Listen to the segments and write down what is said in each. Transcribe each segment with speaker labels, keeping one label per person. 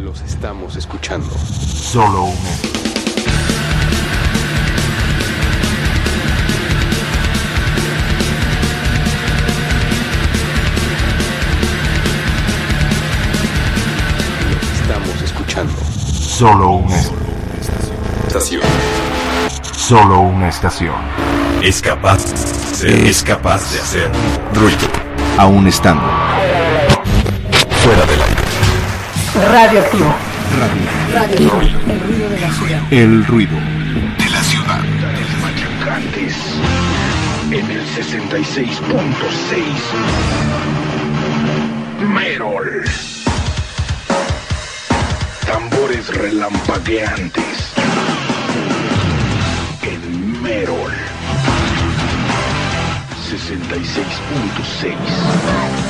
Speaker 1: Los estamos escuchando.
Speaker 2: Solo un
Speaker 1: Los estamos escuchando.
Speaker 2: Solo una
Speaker 1: Estación.
Speaker 2: Solo una estación.
Speaker 3: Es capaz, es capaz de hacer ruido.
Speaker 2: Aún estando
Speaker 4: Radioactivo.
Speaker 2: radio.
Speaker 4: El ruido de la ciudad.
Speaker 2: El ruido.
Speaker 3: De la ciudad.
Speaker 5: Machacantes en el 66.6 Merol tambores relampagueantes en Merol 66.6 el número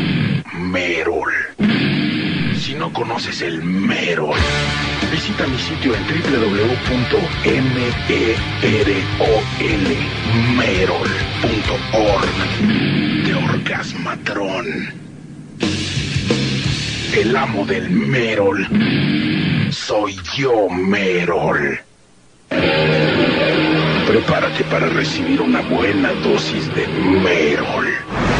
Speaker 5: Merol. Si no conoces el Merol, visita mi sitio en www.merol.org de Orgasmatrón. El amo del Merol. Soy yo, Merol. Prepárate para recibir una buena dosis de. Merol.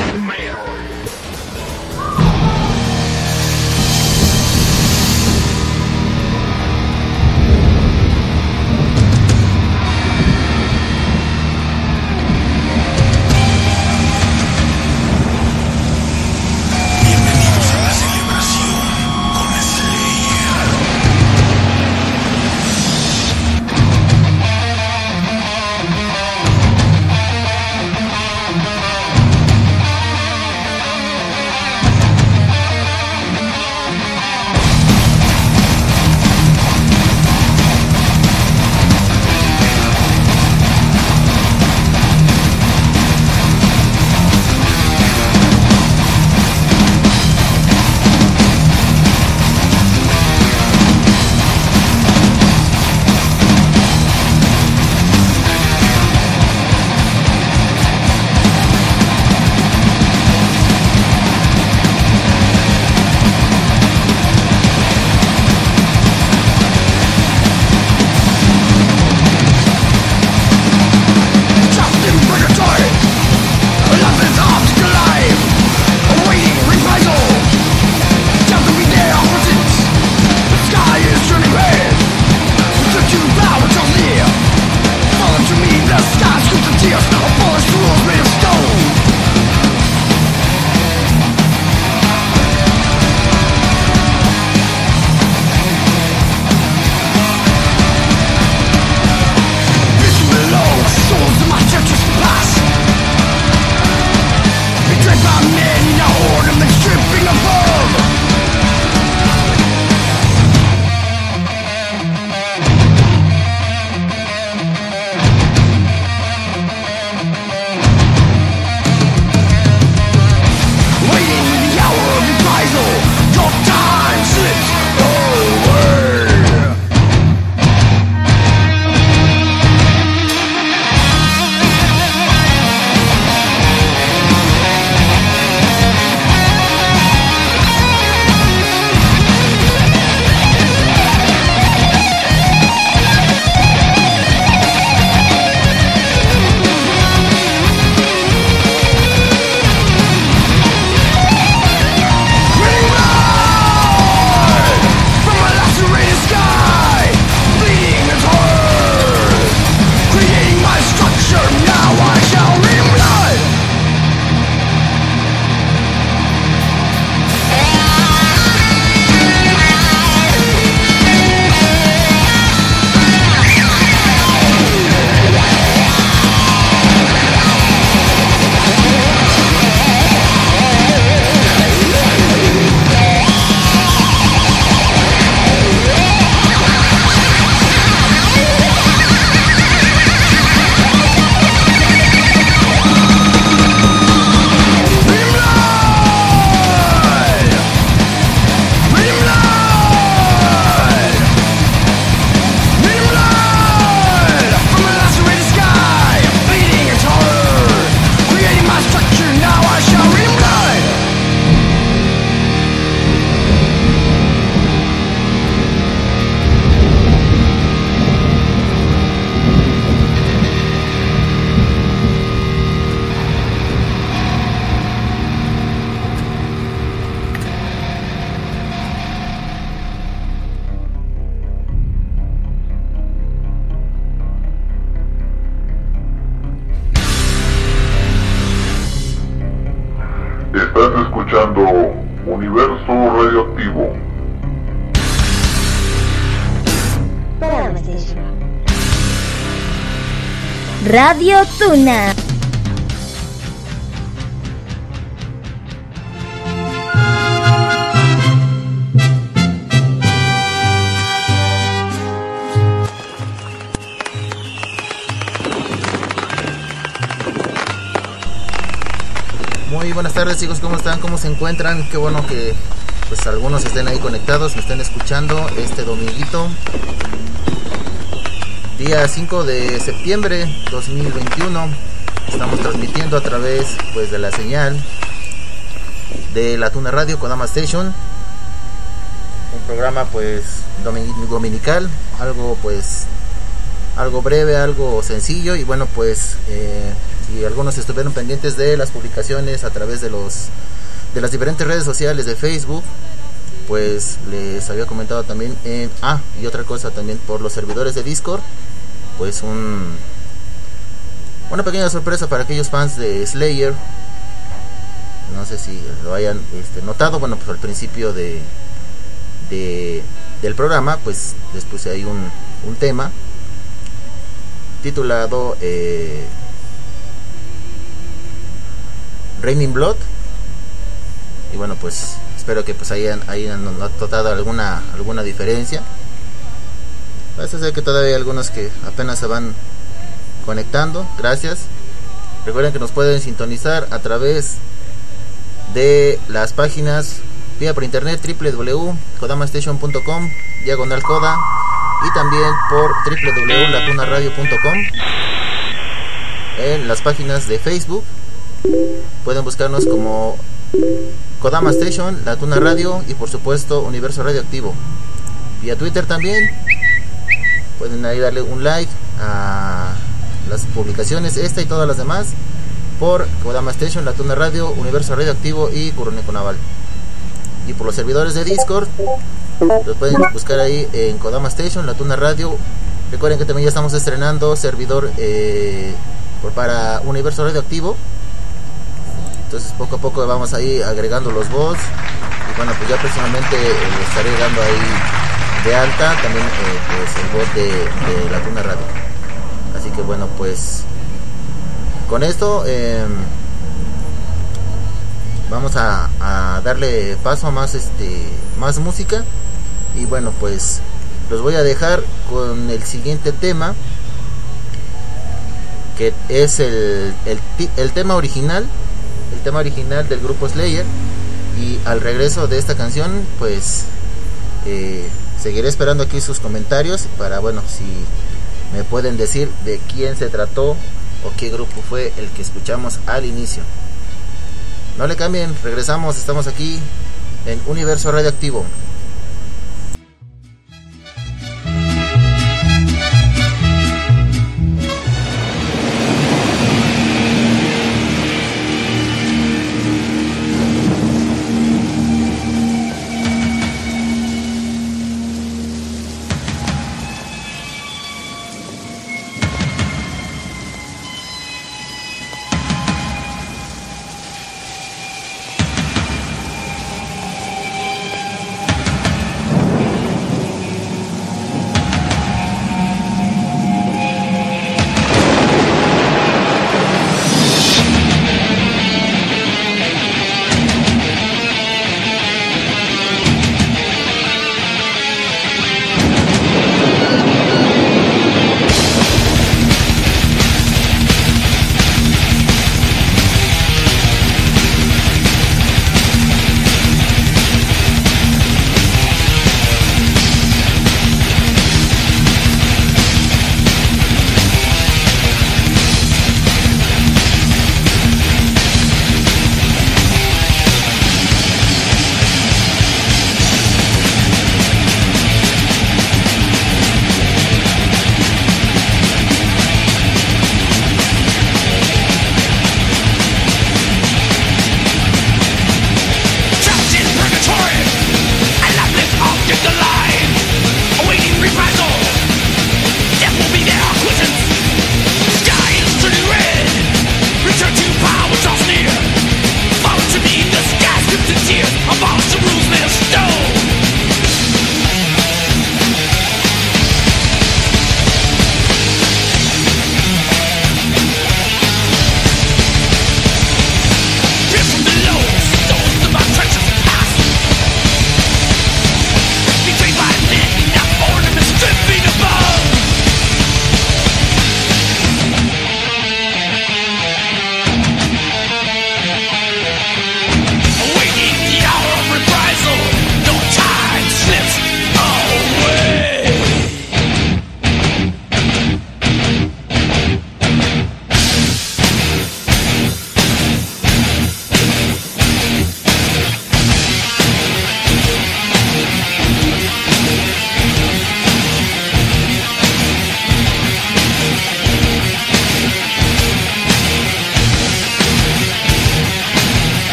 Speaker 6: Radio Tuna.
Speaker 7: Muy buenas tardes chicos, ¿cómo están? ¿Cómo se encuentran? Qué bueno que pues algunos estén ahí conectados, me estén escuchando este dominguito. Día 5 de septiembre 2021. Estamos transmitiendo a través pues de la señal de la Tuna Radio Kodama Station. Un programa pues domin- dominical, algo pues algo breve, algo sencillo y bueno pues eh, si algunos estuvieron pendientes de las publicaciones a través de los de las diferentes redes sociales de Facebook pues les había comentado también en ah y otra cosa también por los servidores de Discord pues un una pequeña sorpresa para aquellos fans de Slayer. No sé si lo hayan este, notado bueno pues al principio de, de del programa pues ahí un, un tema titulado eh, Raining Blood. Y bueno pues espero que pues hayan, hayan notado alguna alguna diferencia parece ser que todavía hay algunos que apenas se van conectando gracias recuerden que nos pueden sintonizar a través de las páginas vía por internet www.kodamastation.com diagonal coda y también por www.latunaradio.com en las páginas de Facebook pueden buscarnos como Kodama Station, La Tuna Radio y por supuesto Universo Radioactivo. Vía Twitter también. Pueden ahí darle un like a las publicaciones, esta y todas las demás, por Kodama Station, La Tuna Radio, Universo Radioactivo y Curoneco Naval. Y por los servidores de Discord, los pueden buscar ahí en Kodama Station, La Tuna Radio. Recuerden que también ya estamos estrenando servidor eh, por, para Universo Radioactivo. Entonces poco a poco vamos ahí agregando los bots. Y bueno, pues ya próximamente eh, estaré dando ahí de alta también eh, pues el bot de, de la Tuna Radio. Así que bueno, pues con esto eh, vamos a, darle paso a más este más música. Y bueno, pues los voy a dejar con el siguiente tema que es el, el tema original el tema original del grupo Slayer y al regreso de esta canción pues eh, seguiré esperando aquí sus comentarios para bueno si me pueden decir de quién se trató o qué grupo fue el que escuchamos al inicio. No le cambien regresamos estamos aquí en Universo Radioactivo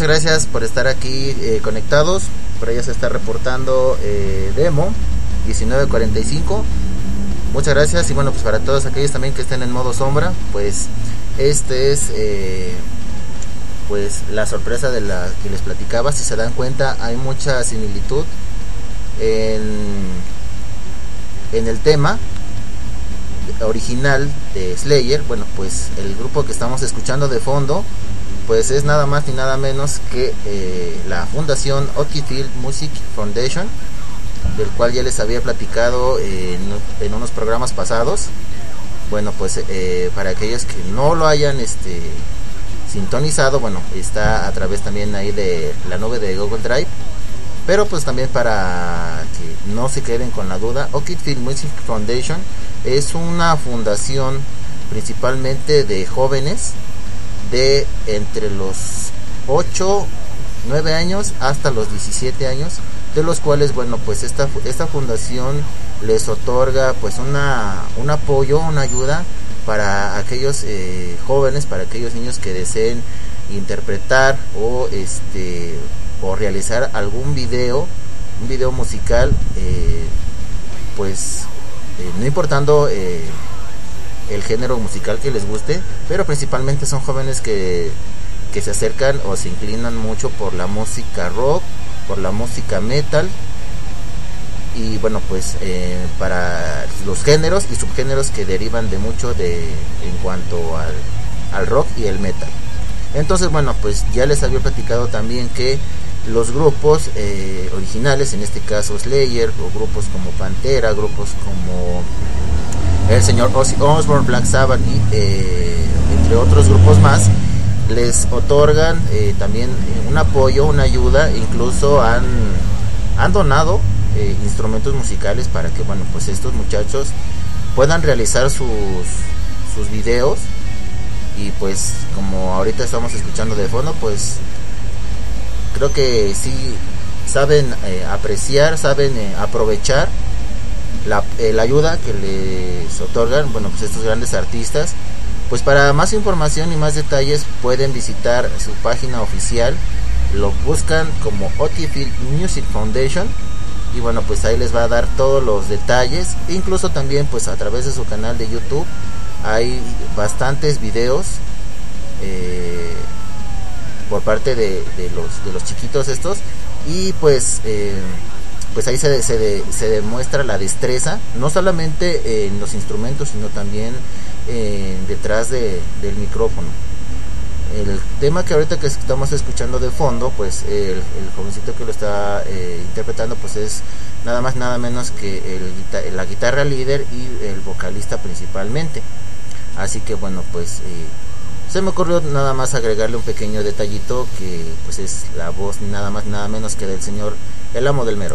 Speaker 7: muchas gracias por estar aquí eh, conectados. Por allá se está reportando eh, Demo 1945. Muchas gracias y bueno, pues para todos aquellos también que estén en modo sombra, pues este es eh, pues la sorpresa de la que les platicaba. Si se dan cuenta, hay mucha similitud en, en el tema original de Slayer. Bueno, pues el grupo que estamos escuchando de fondo pues es nada más ni nada menos que eh, la fundación Field Music Foundation, del cual ya les había platicado en, unos programas pasados. Bueno, pues eh, para aquellos que no lo hayan este, sintonizado, bueno, está a través también ahí de la nube de Google Drive. Pero pues también para que no se queden con la duda, Field Music Foundation es una fundación principalmente de jóvenes de entre los 8, 9 años hasta los 17 años, de los cuales, bueno, pues esta, esta fundación les otorga pues una, un apoyo, una ayuda para aquellos eh, jóvenes, para aquellos niños que deseen interpretar o este o realizar algún video, un video musical, eh, pues eh, no importando el género musical que les guste, pero principalmente son jóvenes que, que se acercan o se inclinan mucho por la música rock, por la música metal y bueno pues eh, para los géneros y subgéneros que derivan de mucho de en cuanto al, al rock y el metal. Entonces bueno pues ya les había platicado también que los grupos eh, originales en este caso Slayer o grupos como Pantera grupos como el señor Ozzy Osbourne, Black Sabbath y eh, entre otros grupos más les otorgan eh, también eh, un apoyo, una ayuda, incluso han, han donado instrumentos musicales para que bueno pues estos muchachos puedan realizar sus, sus videos. Y pues como ahorita estamos escuchando de fondo pues creo que sí saben apreciar, saben aprovechar la, eh, la, ayuda que les otorgan, bueno, pues estos grandes artistas. Pues para más información y más detalles pueden visitar su página oficial, lo buscan como Otifield Music Foundation y bueno, pues ahí les va a dar todos los detalles, incluso también pues a través de su canal de YouTube hay bastantes videos eh, por parte de, los, de los chiquitos estos y pues eh, pues ahí se, se, demuestra la destreza, no solamente en los instrumentos, sino también eh, detrás de, del micrófono. El tema que ahorita que estamos escuchando de fondo, pues el, jovencito que lo está eh, interpretando, pues es nada más nada menos que el, la guitarra líder y el vocalista principalmente. Así que bueno, pues eh, se me ocurrió nada más agregarle un pequeño detallito que pues es la voz nada más nada menos que del señor el amo del mero.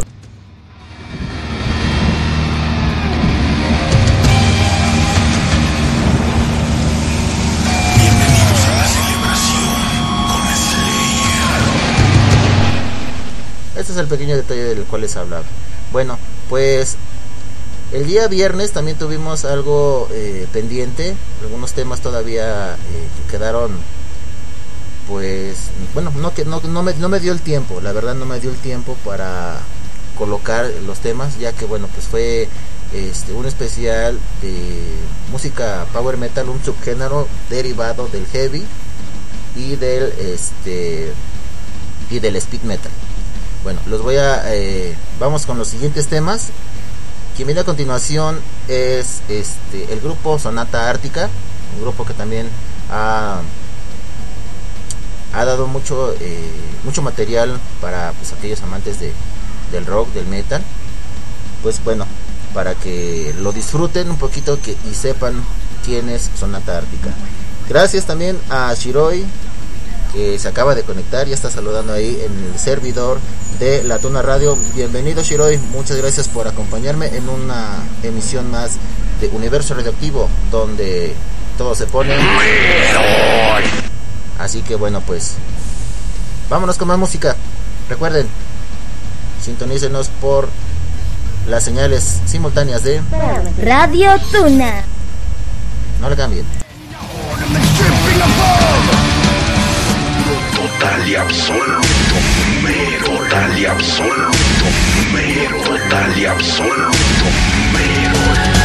Speaker 7: Este es el pequeño detalle del cual les hablaba. Bueno, pues el día viernes también tuvimos algo eh, pendiente, algunos temas todavía eh, que quedaron, pues, bueno, no, que, no, no, me, no me dio el tiempo, la verdad no me dio el tiempo para colocar los temas, ya que, bueno, pues fue este, un especial de música power metal, un subgénero derivado del heavy y del, este, y del speed metal. Bueno, los voy a. Eh, vamos con los siguientes temas. Quien viene a continuación es este el grupo Sonata Ártica, un grupo que también ha, ha dado mucho eh, mucho material para pues, aquellos amantes de, del rock, del metal. Pues bueno, para que lo disfruten un poquito y sepan quién es Sonata Ártica. Gracias también a Shiroi que se acaba de conectar, ya está saludando ahí en el servidor de La Tuna Radio. Bienvenido Shiroi, muchas gracias por acompañarme en una emisión más de Universo Radioactivo, donde todo se pone... Así que bueno, pues vámonos con más música. Recuerden, sintonícenos por las señales simultáneas de
Speaker 6: Radio Tuna.
Speaker 7: No le cambien.
Speaker 8: Total y absoluto mero, total y absoluto mero, total y absoluto mero.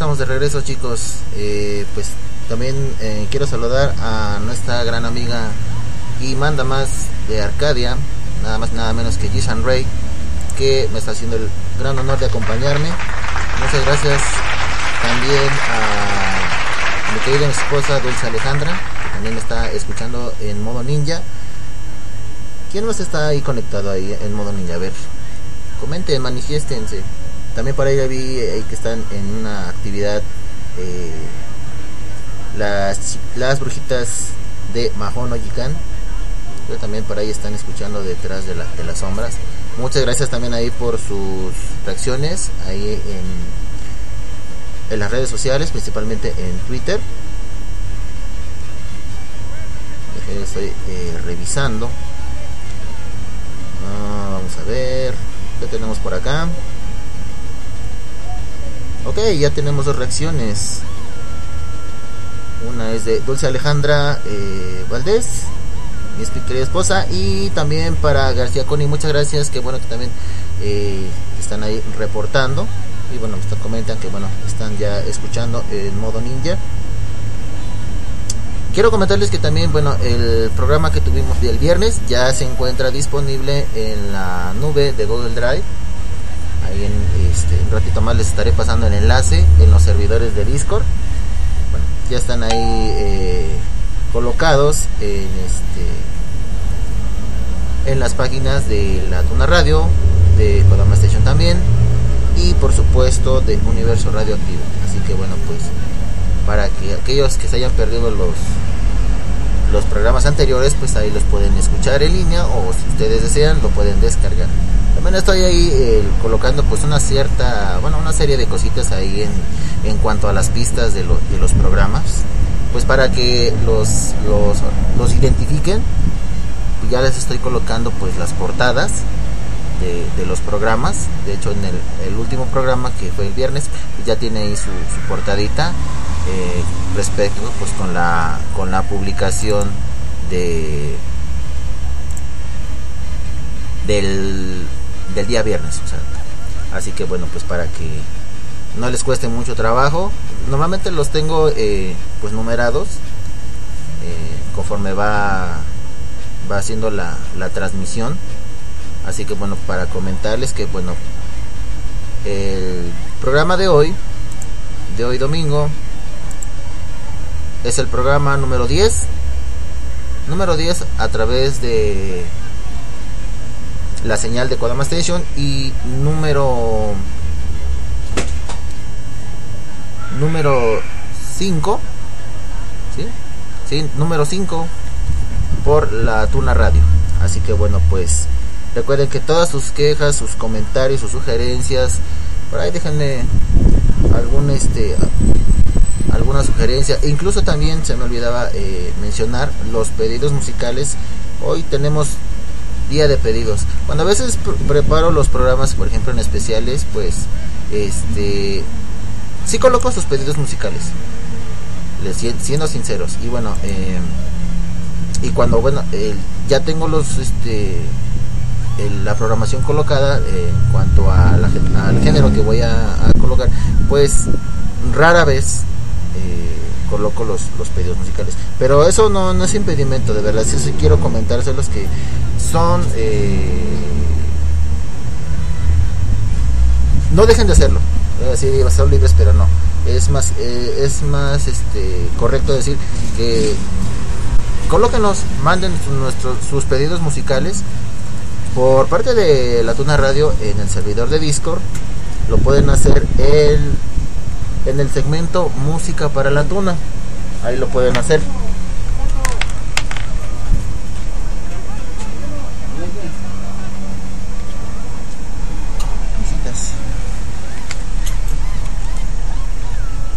Speaker 7: Estamos de regreso chicos. Eh, pues también eh, quiero saludar a nuestra gran amiga y manda más de Arcadia, nada más nada menos que Jisan Ray, que me está haciendo el gran honor de acompañarme. Muchas gracias también a mi querida esposa Dulce Alejandra, que también me está escuchando en modo ninja. ¿Quién más está ahí conectado ahí en modo ninja? A ver, comenten, manifiéstense. También por ahí vi eh, que están en una actividad eh, las, brujitas de Mahon Ojikan. Pero también por ahí están escuchando detrás de, la, de las sombras. Muchas gracias también ahí por sus reacciones ahí en, en las redes sociales, principalmente en Twitter. Estoy eh, revisando. Ah, vamos a ver. ¿Qué tenemos por acá? Ok, ya tenemos dos reacciones. Una es de Dulce Alejandra eh, Valdés, mi querida esposa, y también para García Coni, muchas gracias, que bueno que también eh, están ahí reportando. Y bueno, me comentan que bueno, están ya escuchando en modo ninja. Quiero comentarles que también, bueno, el programa que tuvimos el viernes ya se encuentra disponible en la nube de Google Drive ahí en este, un ratito más les estaré pasando el enlace en los servidores de Discord. Bueno, ya están ahí eh, colocados en este en las páginas de la Tuna Radio, de Kodama Station también y por supuesto de Universo Radioactivo. Así que bueno, pues para que aquellos que se hayan perdido los los programas anteriores, pues ahí los pueden escuchar en línea o si ustedes desean lo pueden descargar. También estoy ahí eh, colocando pues una cierta, bueno, una serie de cositas ahí en, en cuanto a las pistas de, lo, de los programas, pues para que los, los, los identifiquen. Ya les estoy colocando pues las portadas de, los programas. De hecho en el, último programa que fue el viernes ya tiene ahí su, su portadita eh, respecto pues con la, con la publicación de del del día viernes. O sea, así que bueno, pues para que no les cueste mucho trabajo. Normalmente los tengo eh, pues numerados eh, conforme va va haciendo la, la transmisión. Así que bueno, para comentarles que bueno, el programa de hoy, de hoy domingo, es el programa número 10. Número 10 a través de la señal de Kodama Station y número número 5 ¿sí? ¿sí? número 5 por la Tuna Radio así que bueno pues recuerden que todas sus quejas sus comentarios sus sugerencias por ahí déjenme algún este alguna sugerencia e incluso también se me olvidaba eh, mencionar los pedidos musicales hoy tenemos día de pedidos. Cuando a veces preparo los programas, por ejemplo en especiales, pues este sí coloco sus pedidos musicales. Les, siendo sinceros. Y bueno, eh, y cuando bueno, eh, ya tengo los este la programación colocada eh, en cuanto a la, al género que voy a, a colocar, pues rara vez coloco los, los pedidos musicales. Pero eso no, no es impedimento, de verdad. Sí, sí quiero comentárselos que son... Eh, no dejen de hacerlo. Sí, ser libres, pero no. Es más, eh, es más este, correcto decir que colóquenos, manden nuestros, sus pedidos musicales por parte de la Tuna Radio en el servidor de Discord. Lo pueden hacer el en el segmento Música para la Tuna. Ahí lo pueden hacer.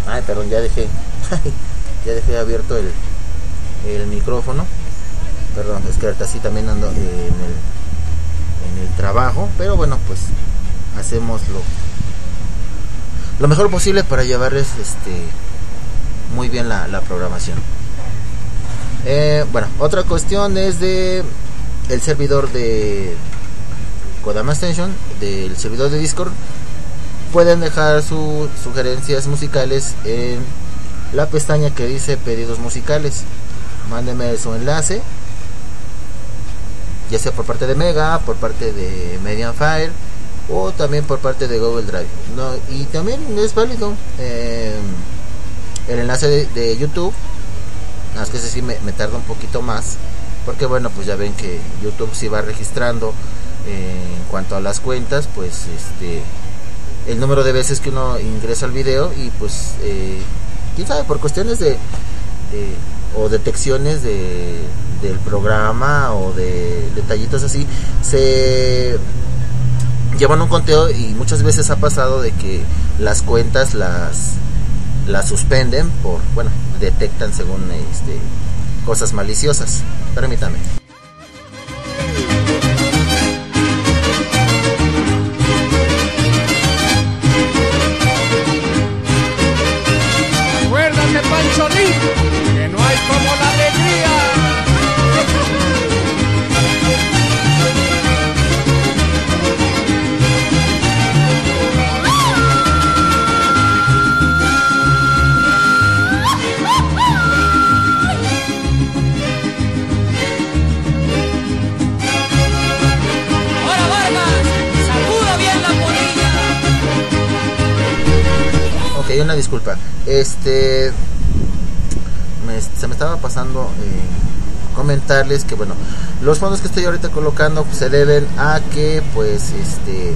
Speaker 7: Ay, perdón, ya dejé. ya dejé abierto el, el micrófono. Perdón, es que ahorita sí también ando en el, en el trabajo. Pero bueno, pues hacemos lo, lo mejor posible para llevarles este muy bien la, programación. Eh, bueno, otra cuestión es de el servidor de Kodama Extension, del servidor de Discord. Pueden dejar sus sugerencias musicales en la pestaña que dice pedidos musicales. Mándenme su enlace, ya sea por parte de Mega, por parte de Medianfire o también por parte de Google Drive. No, y también es válido eh, el enlace de, YouTube. Nada más que ese sí me, me tarda un poquito más. Porque bueno, pues ya ven que YouTube sí va registrando eh, en cuanto a las cuentas, pues este el número de veces que uno ingresa al video y pues eh, quién sabe por cuestiones de, de- o detecciones de del programa o de detallitos así se llevan un conteo y muchas veces ha pasado de que las cuentas las las suspenden por bueno detectan según este cosas maliciosas. Permítame.
Speaker 9: Acuérdate, Pancholito, que no hay como la
Speaker 7: Ok, una disculpa. Este. se me estaba pasando eh, comentarles que, bueno, los fondos que estoy ahorita colocando pues, se deben a que, pues, este.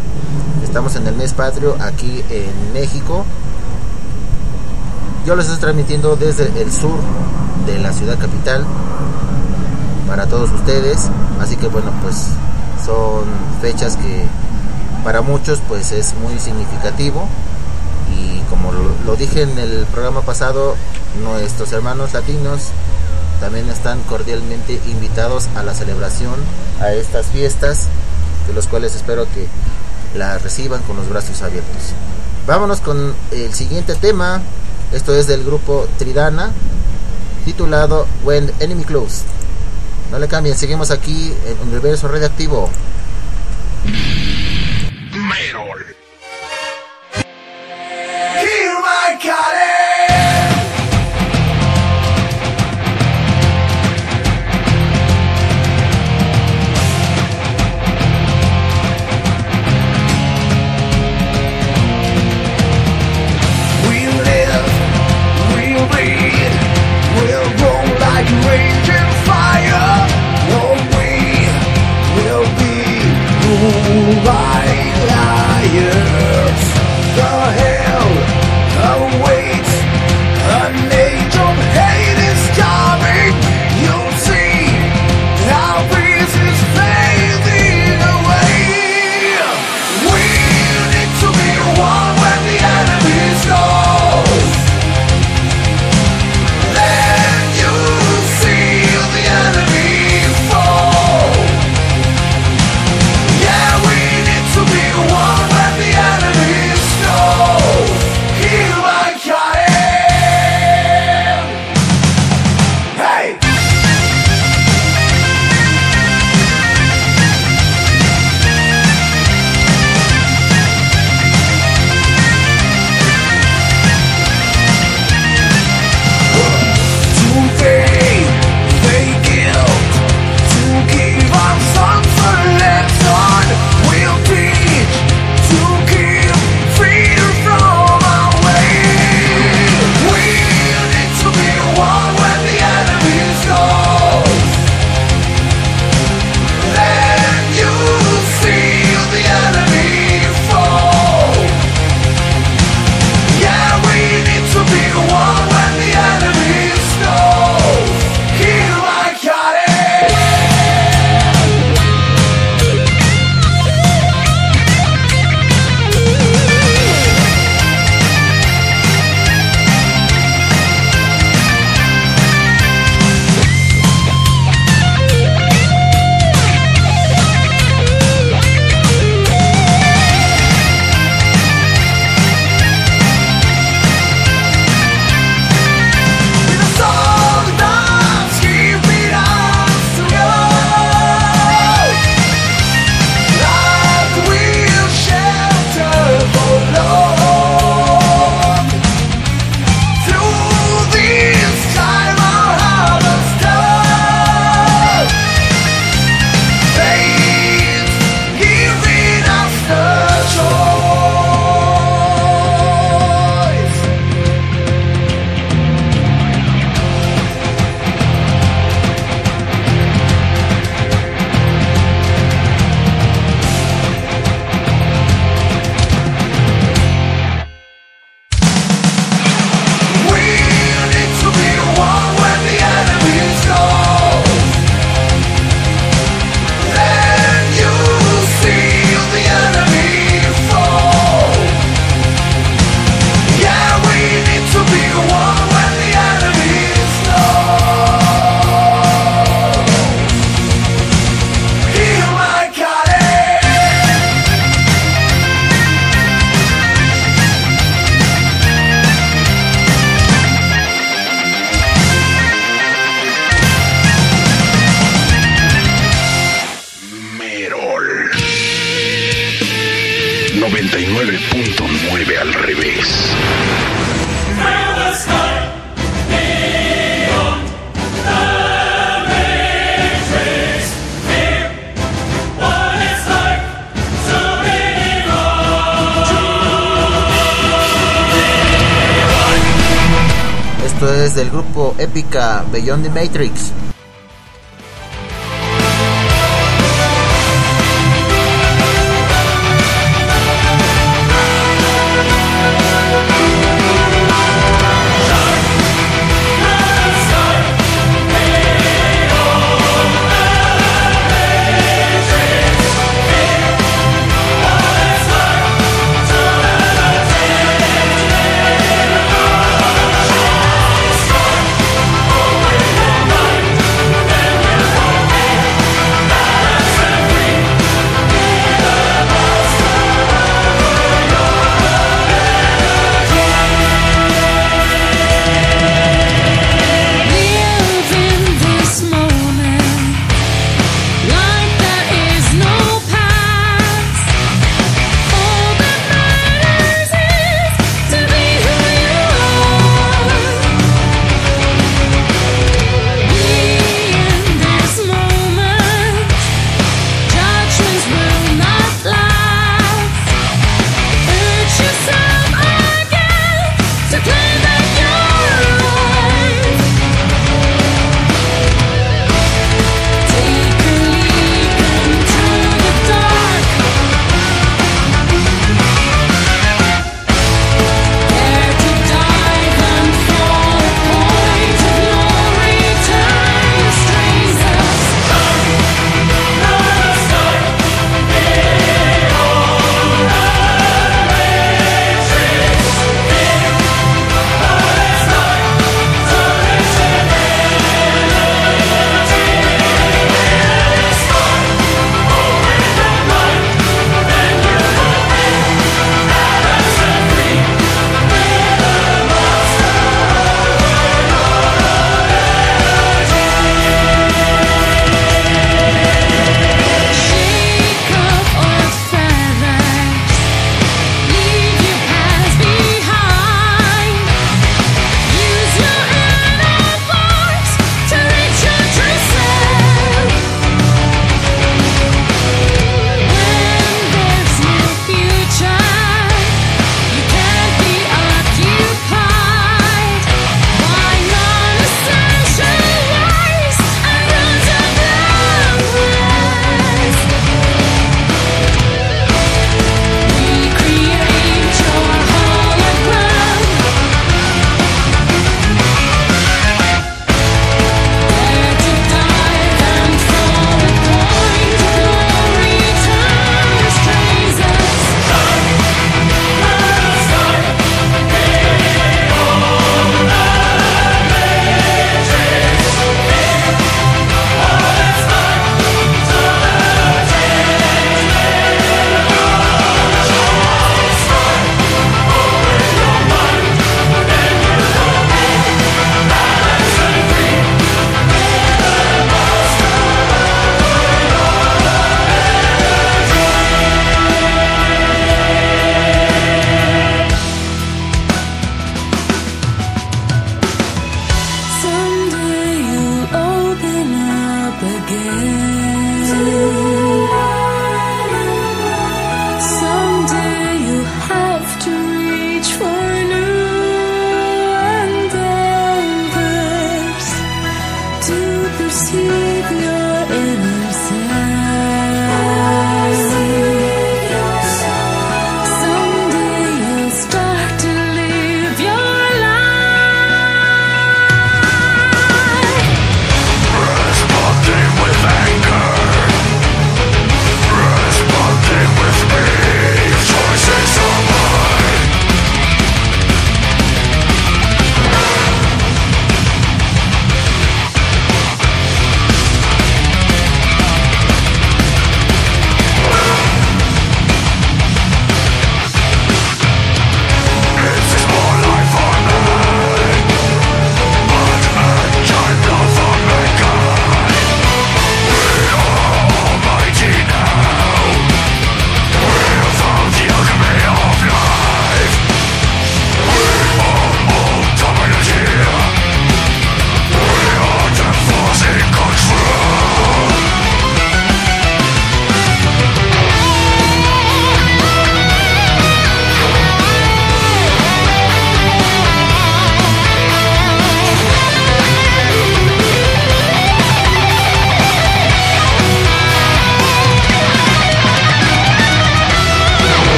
Speaker 7: Estamos en el mes patrio aquí en México. Yo les estoy transmitiendo desde el sur de la ciudad capital para todos ustedes. Así que, bueno, pues son fechas que para muchos, pues, es muy significativo y como lo, dije en el programa pasado, nuestros hermanos latinos también están cordialmente invitados a la celebración, a estas fiestas, de los cuales espero que las reciban con los brazos abiertos. Vámonos con el siguiente tema, esto es del grupo Tridana, titulado When Enemy Close. No le cambien, seguimos aquí en Universo Radioactivo.
Speaker 8: Merol.
Speaker 7: why Beyond the Matrix.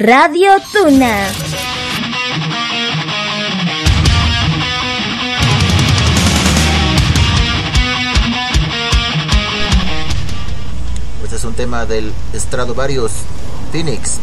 Speaker 10: Radio Tuna.
Speaker 8: Este es un tema del Stradivarius Phoenix.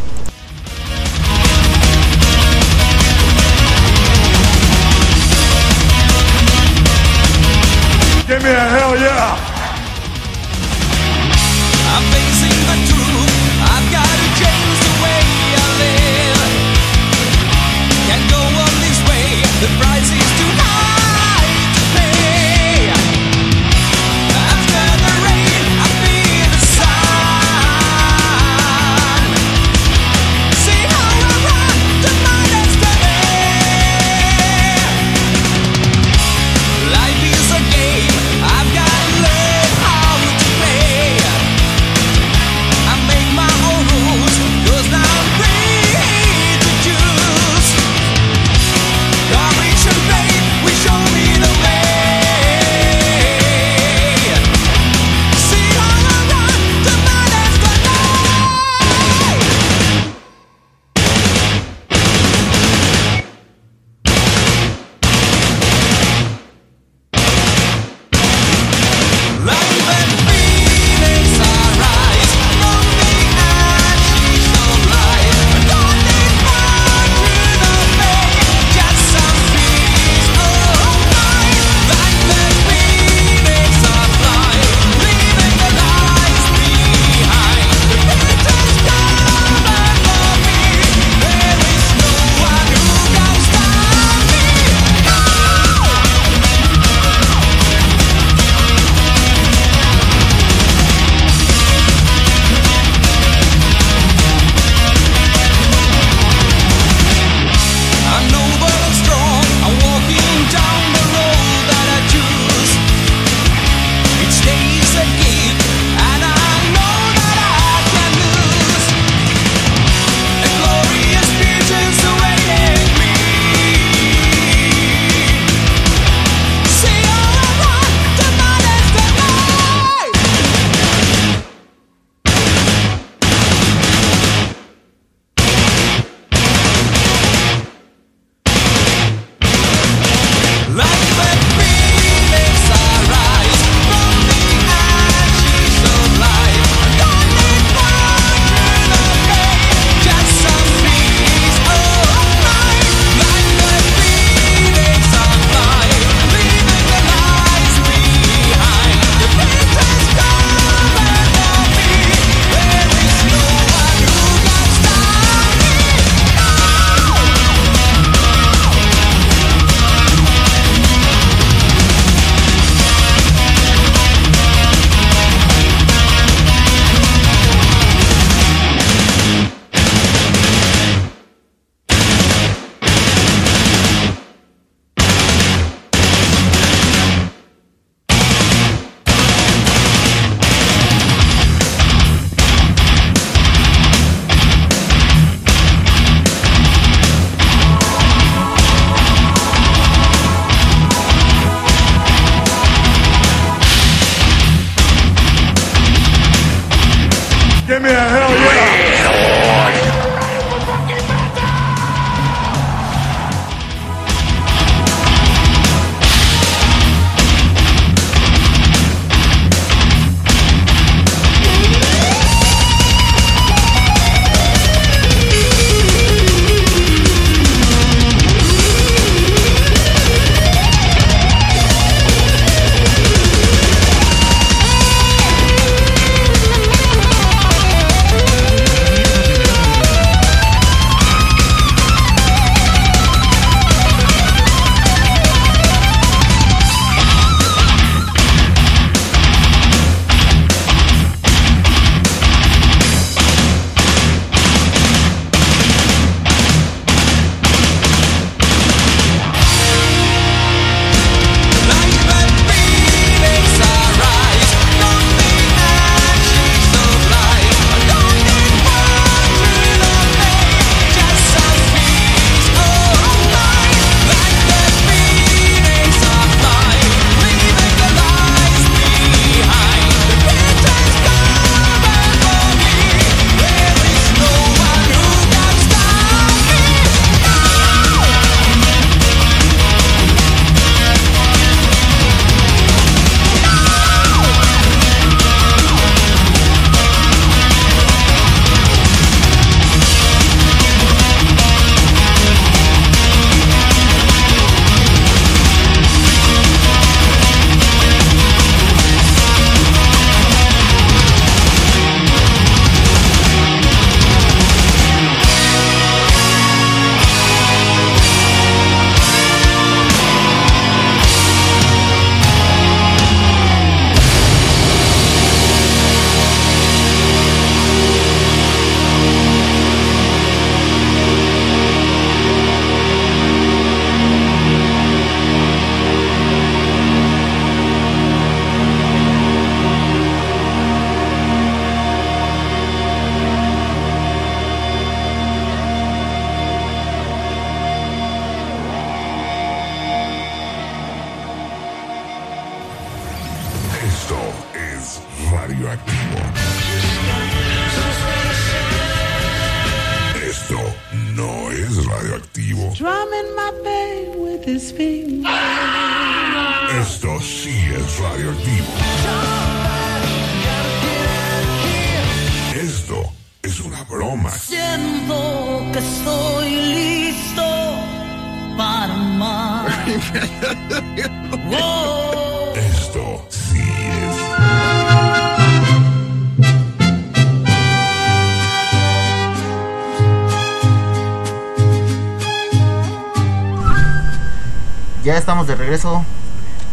Speaker 7: Ya estamos de regreso.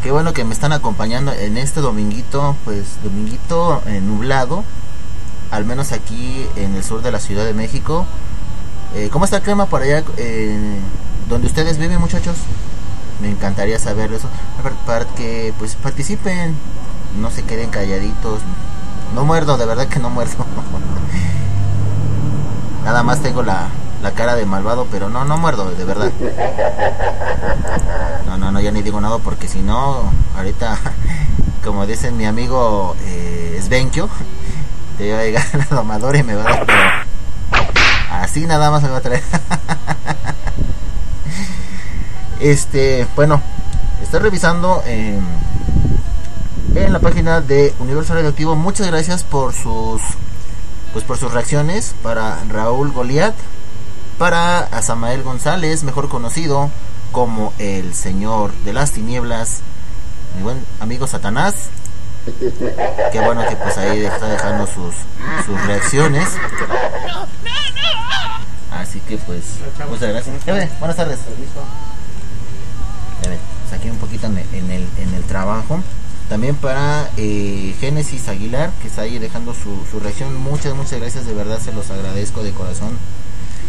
Speaker 7: Qué bueno que me están acompañando en este dominguito, pues dominguito eh, nublado, al menos aquí en el sur de la Ciudad de México. Eh, ¿Cómo está el clima por allá eh, donde ustedes viven, muchachos? Me encantaría saber eso, para, que pues participen, no se queden calladitos. No muerdo, de verdad que no muerdo. Nada más tengo la, la cara de malvado, pero no, no muerdo, de verdad. No, no, no, ya ni digo nada porque si no, ahorita, como dice mi amigo eh, te va a llegar la domadora y me va a dar, pero así nada más me va a traer. Este, bueno, estoy revisando en, en la página de Universo Radioactivo. Muchas gracias por sus pues por sus reacciones para Raúl Goliat, para Asamael González, mejor conocido como el Señor de las Tinieblas, mi buen amigo Satanás. Qué bueno que pues ahí está dejando sus, sus reacciones. Así que pues, muchas gracias. Buenas tardes. Ya ve, saqué un poquito en el, en el trabajo. También para eh, Génesis Aguilar, que está ahí dejando su, su reacción. Muchas, muchas gracias, de verdad se los agradezco de corazón.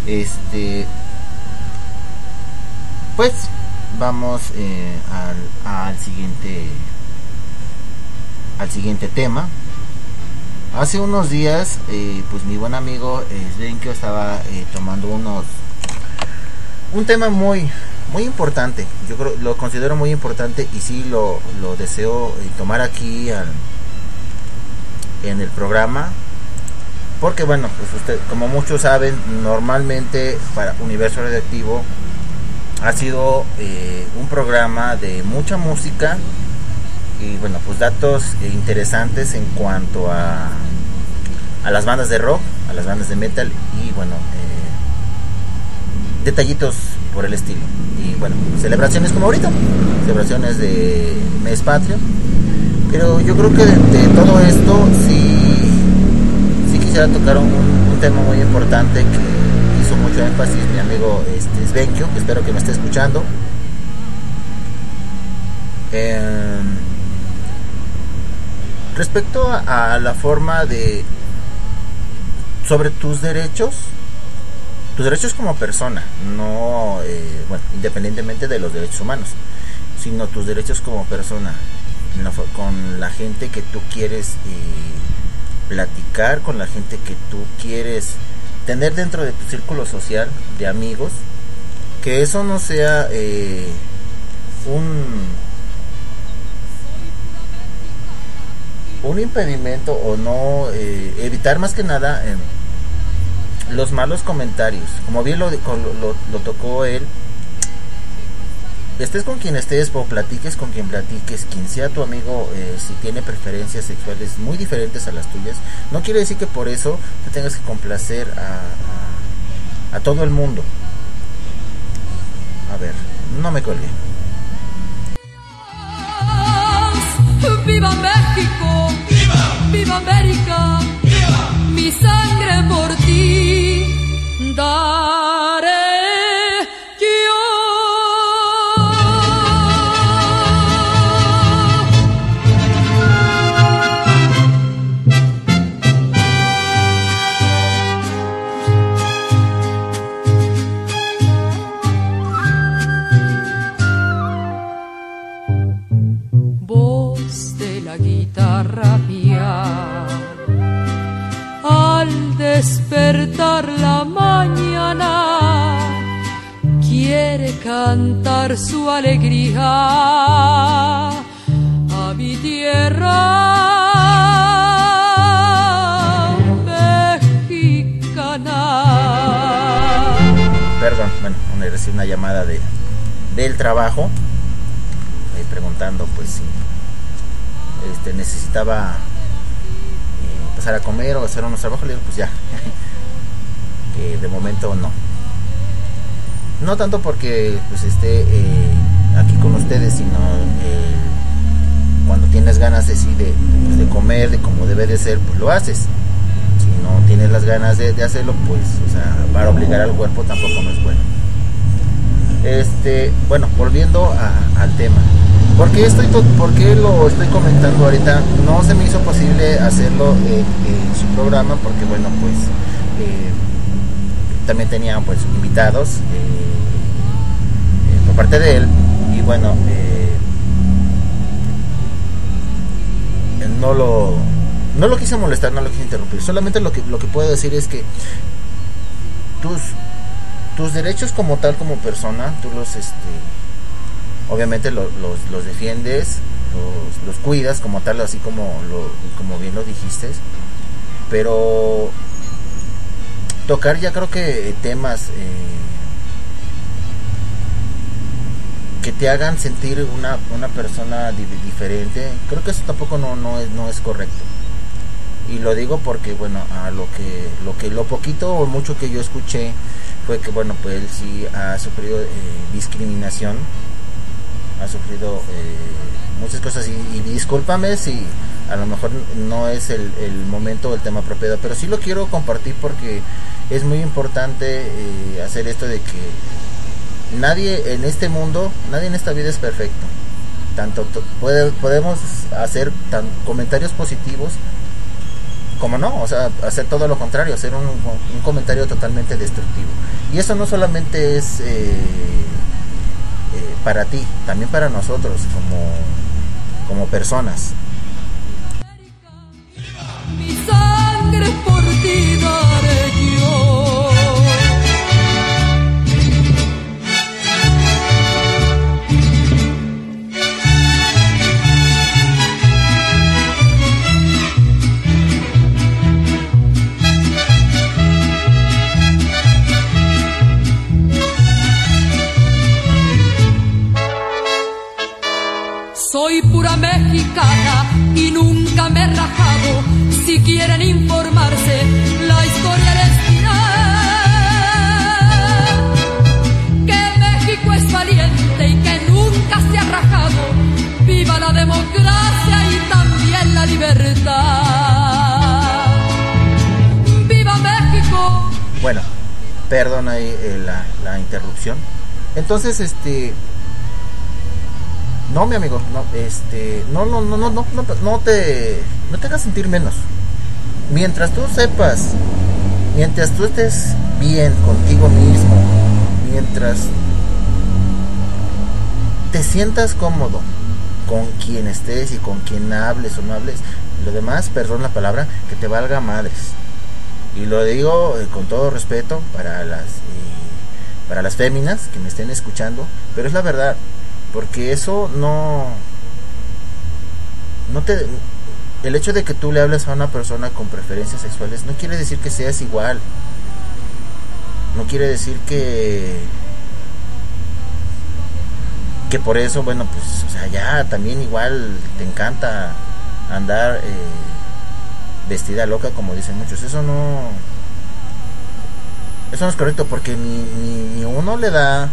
Speaker 7: Este, pues vamos eh, al, al siguiente al siguiente tema. Hace unos días, eh, pues mi buen amigo eh, Svenkio estaba tomando unos un tema muy muy importante. Yo creo lo considero muy importante y sí lo, lo deseo tomar aquí al- en el programa. Porque bueno, pues usted, como muchos saben, normalmente para Universo Radioactivo ha sido eh, un programa de mucha música y bueno, pues datos interesantes en cuanto a, a las bandas de rock, a las bandas de metal y bueno, eh, detallitos por el estilo. Y bueno, celebraciones como ahorita, celebraciones de mes patrio. Pero yo creo que de, de todo esto sí quisiera tocar un, un tema muy importante que hizo mucho énfasis mi amigo este, Svenkio, que espero que me esté escuchando. Eh, respecto a, la forma de sobre tus derechos tus derechos como persona no eh, bueno independientemente de los derechos humanos sino tus derechos como persona fo- con la gente que tú quieres eh, platicar con la gente que tú quieres tener dentro de tu círculo social de amigos que eso no sea eh, un un impedimento o no eh, evitar más que nada eh, los malos comentarios. Como bien lo, lo, lo- lo tocó él estés con quien estés o platiques con quien platiques quien sea tu amigo eh, si tiene preferencias sexuales muy diferentes a las tuyas no quiere decir que por eso te tengas que complacer a, a, a todo el mundo a ver no me colgué
Speaker 11: ¡Viva México! ¡Viva! ¡Viva América! ¡Viva! Mi sangre por ti daré cantar su alegría a mi tierra mexicana.
Speaker 7: Perdón, bueno, me recibí una llamada de, del trabajo eh, preguntando pues si este, necesitaba eh, pasar a comer o hacer unos trabajos. Le digo, pues ya, que eh, de momento no. No tanto porque pues esté eh, aquí con ustedes, sino eh, cuando tienes ganas de, pues, de comer, de como debe de ser, pues lo haces. Si no tienes las ganas de, hacerlo, pues, o sea, para obligar al cuerpo tampoco no es bueno. Este, bueno, volviendo al tema. ¿Por qué, estoy to- por lo estoy comentando ahorita? No se me hizo posible hacerlo en, su programa porque, bueno, pues eh, también tenía pues invitados por parte de él y bueno, eh, no lo no lo quise molestar, no lo quise interrumpir. Solamente lo que lo que puedo decir es que tus tus derechos como tal como persona, tú los este obviamente lo- los, los defiendes, los, los cuidas como tal, así como lo, como bien lo dijiste, pero tocar ya creo que temas eh, que te hagan sentir una, una persona di- diferente, creo que eso tampoco no, no, es, no es correcto. Y lo digo porque, bueno, a lo que, lo que, lo poquito o mucho que yo escuché fue que, bueno, pues él sí ha sufrido eh, discriminación, ha sufrido eh, muchas cosas y, y discúlpame si a lo mejor no es el, el momento o el tema apropiado, pero sí lo quiero compartir porque es muy importante eh, hacer esto de que nadie en este mundo, nadie en esta vida es perfecto. Tanto podemos hacer comentarios positivos como no, o sea, hacer todo lo contrario, hacer un, comentario totalmente destructivo. Y eso no solamente es eh, eh, para ti, también para nosotros como, como personas.
Speaker 11: Mi sangre por ti. Soy pura mexicana y nunca me he rajado. Si quieren informarse, la historia les dirá que México es valiente y que nunca se ha rajado. Viva la democracia y también la libertad. ¡Viva México!
Speaker 7: Bueno, perdón ahí eh, la, la interrupción. Entonces, este, no, mi amigo, no, este, no, no, no, no, no, no, te, no te hagas sentir menos. Mientras tú sepas, mientras tú estés bien contigo mismo, mientras te sientas cómodo con quien estés y con quien hables o no hables, lo demás, perdón la palabra, que te valga madres. Y lo digo eh, con todo respeto para las eh, para las féminas que me estén escuchando, pero es la verdad, porque eso no no te el hecho de que tú le hables a una persona con preferencias sexuales no quiere decir que seas igual. No quiere decir que que por eso, bueno, pues, o sea, ya también igual te encanta andar eh, vestida loca, como dicen muchos. Eso no. Eso no es correcto, porque ni, ni, ni uno le da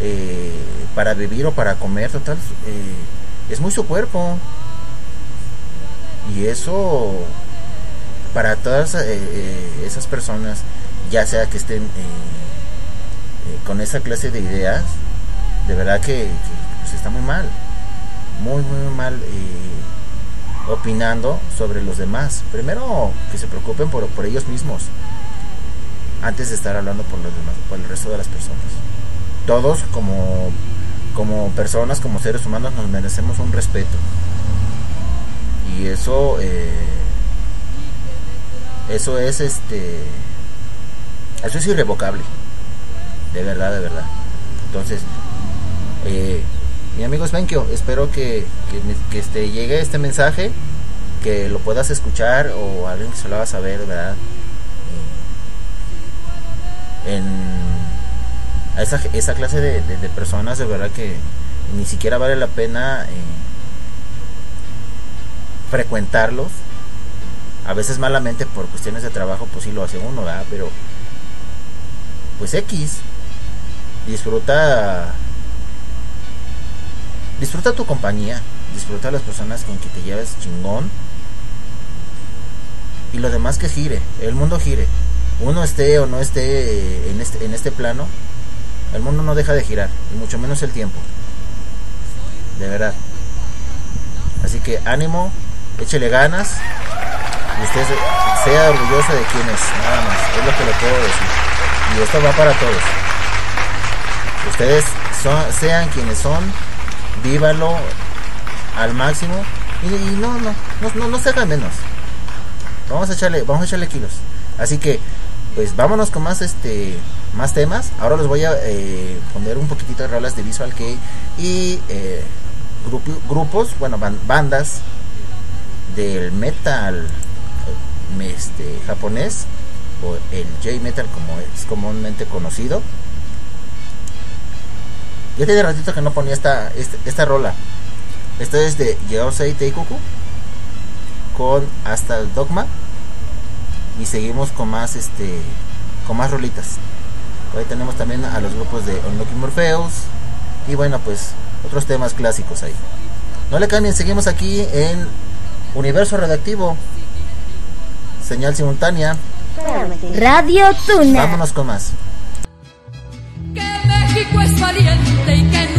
Speaker 7: eh, para vivir o para comer, total. eh, es muy su cuerpo. Y eso, para todas eh, esas personas, ya sea que estén con esa clase de ideas, de verdad que, que, pues, está muy mal. Muy, muy mal opinando sobre los demás. Primero, que se preocupen por, por ellos mismos, antes de estar hablando por los demás, por el resto de las personas. Todos como, como personas, como seres humanos, nos merecemos un respeto. Y eso, eh, eso es este, eso es irrevocable. De verdad, de verdad. Entonces, eh, mi amigo Svenkio, espero que, que, que este, llegue este mensaje, que lo puedas escuchar o alguien que se lo haga saber, ¿verdad? Eh, en, a esa, esa clase de, de- personas de verdad que ni siquiera vale la pena eh, frecuentarlos. A veces malamente por cuestiones de trabajo, pues sí lo hace uno, ¿verdad? Pero, pues X, disfruta, disfruta tu compañía, disfruta las personas con que te lleves chingón. Y lo demás que gire, el mundo gire. Uno esté o no esté en este, en este plano, el mundo no deja de girar, y mucho menos el tiempo. De verdad. Así que ánimo, échele ganas. Y usted se- sea orgulloso de quien es, nada más. Es lo que le puedo decir. Y esto va para todos. Ustedes son- sean quienes son, vívalo al máximo. Y, y no, no, no, no, no se hagan menos. Vamos a echarle, vamos a echarle kilos. Así que, pues vámonos con más este más temas. Ahora les voy a eh, poner un poquitito de rolas de Visual Kei y eh, grupo- grupos, bueno, ban- bandas del metal eh, este, japonés o el J-metal como es comúnmente conocido. Ya tiene ratito que no ponía esta, esta, esta rola. Esta es de Yeosei Teikoku con Hasta el Dogma. Y seguimos con más este con más rolitas. Ahí tenemos también a los grupos de Unlucky Morpheus. Y bueno, pues otros temas clásicos ahí. No le cambien, seguimos aquí en Universo Redactivo. Señal simultánea.
Speaker 10: Radio Tuna.
Speaker 7: Vámonos con más.
Speaker 11: Que México es valiente y que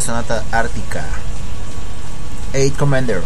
Speaker 12: Sonata Ártica. Eight Commander.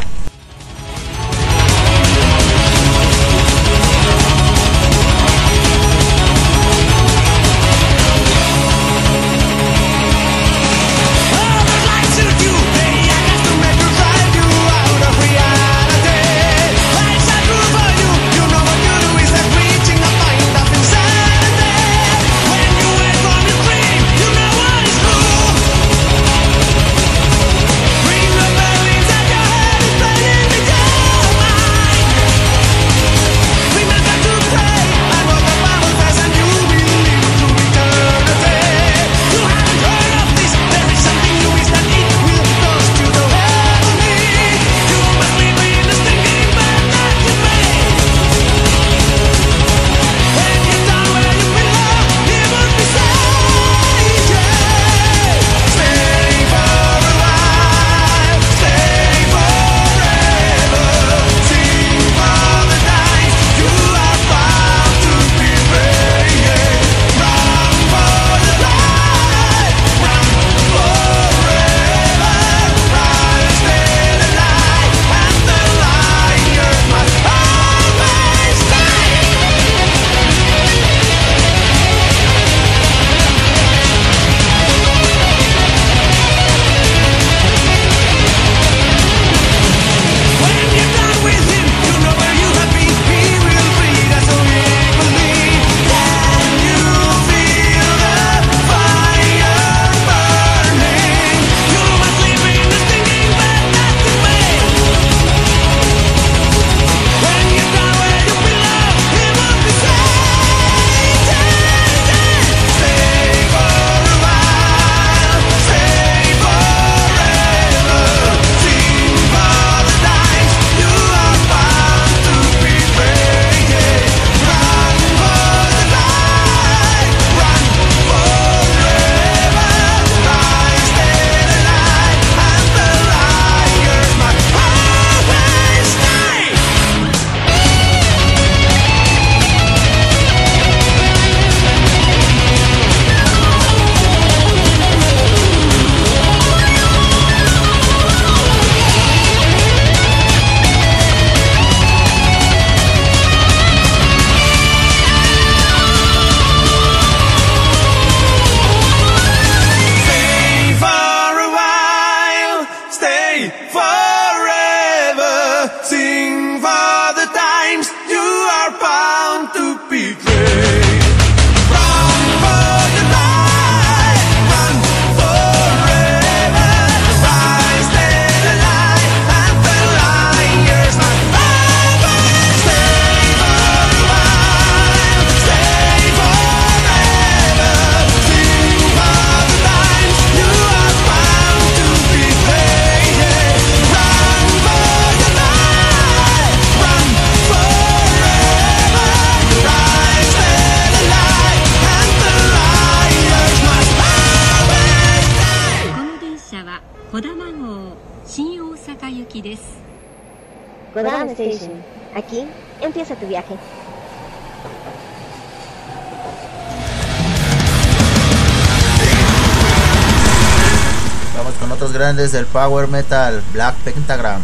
Speaker 11: Del Power Metal, Black Pentagram.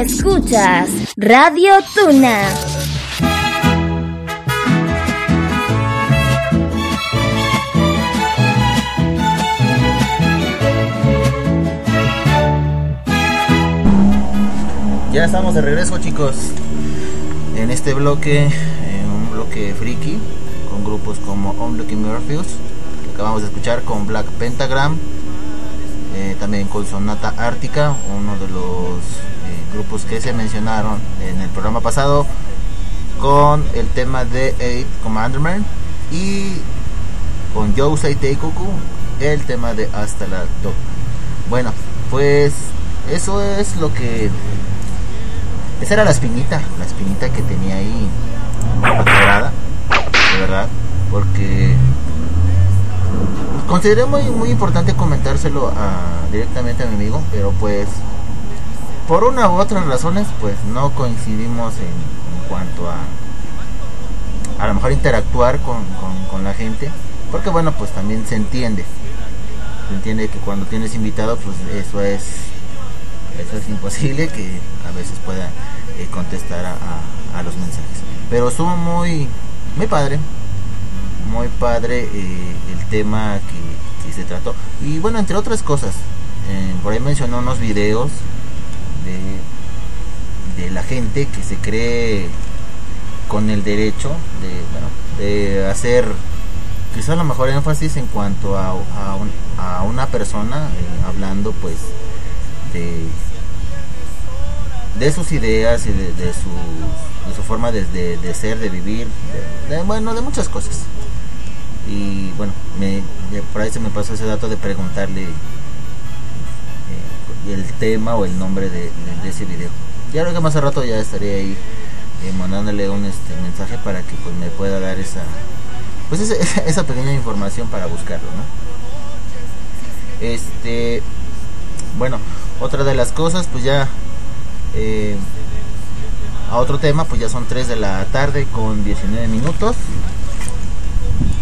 Speaker 10: Escuchas Radio Tuna.
Speaker 7: Ya estamos de regreso chicos en este bloque, en un bloque friki con grupos como Unlucky Murphys, que acabamos de escuchar con Black Pentagram, eh, también con Sonata Ártica, uno de los grupos que se mencionaron en el programa pasado, con el tema de Eight Commanderman y con Yousei Teikoku el tema de Hasta la Top. Bueno, pues eso es lo que esa era la espinita, la espinita que tenía ahí atorada, de verdad, porque consideré muy, muy importante comentárselo a, directamente a mi amigo, pero pues por una u otras razones pues no coincidimos en, cuanto a a lo mejor interactuar con, con, la gente, porque bueno pues también se entiende, se entiende que cuando tienes invitado pues eso es eso es imposible que a veces pueda eh, contestar a, a, a, los mensajes. Pero estuvo muy, muy padre, muy padre eh, el tema que, que, se trató. Y bueno, entre otras cosas, eh, por ahí mencionó unos videos de, de la gente que se cree con el derecho de, bueno, de hacer quizá a lo mejor énfasis en cuanto a, a, un, a una persona eh, hablando pues de de sus ideas y de, de, su, de su forma de, de, de, ser, de vivir, de, bueno, de muchas cosas. Y bueno, me, por ahí se me pasó ese dato de preguntarle el tema o el nombre de, ese video. Ya creo que más a rato ya estaré ahí eh, mandándole un este, mensaje para que pues me pueda dar esa pues esa, esa pequeña información para buscarlo, ¿no? Este, bueno, otra de las cosas, pues ya eh, a otro tema, pues ya son 3 de la tarde con 19 minutos.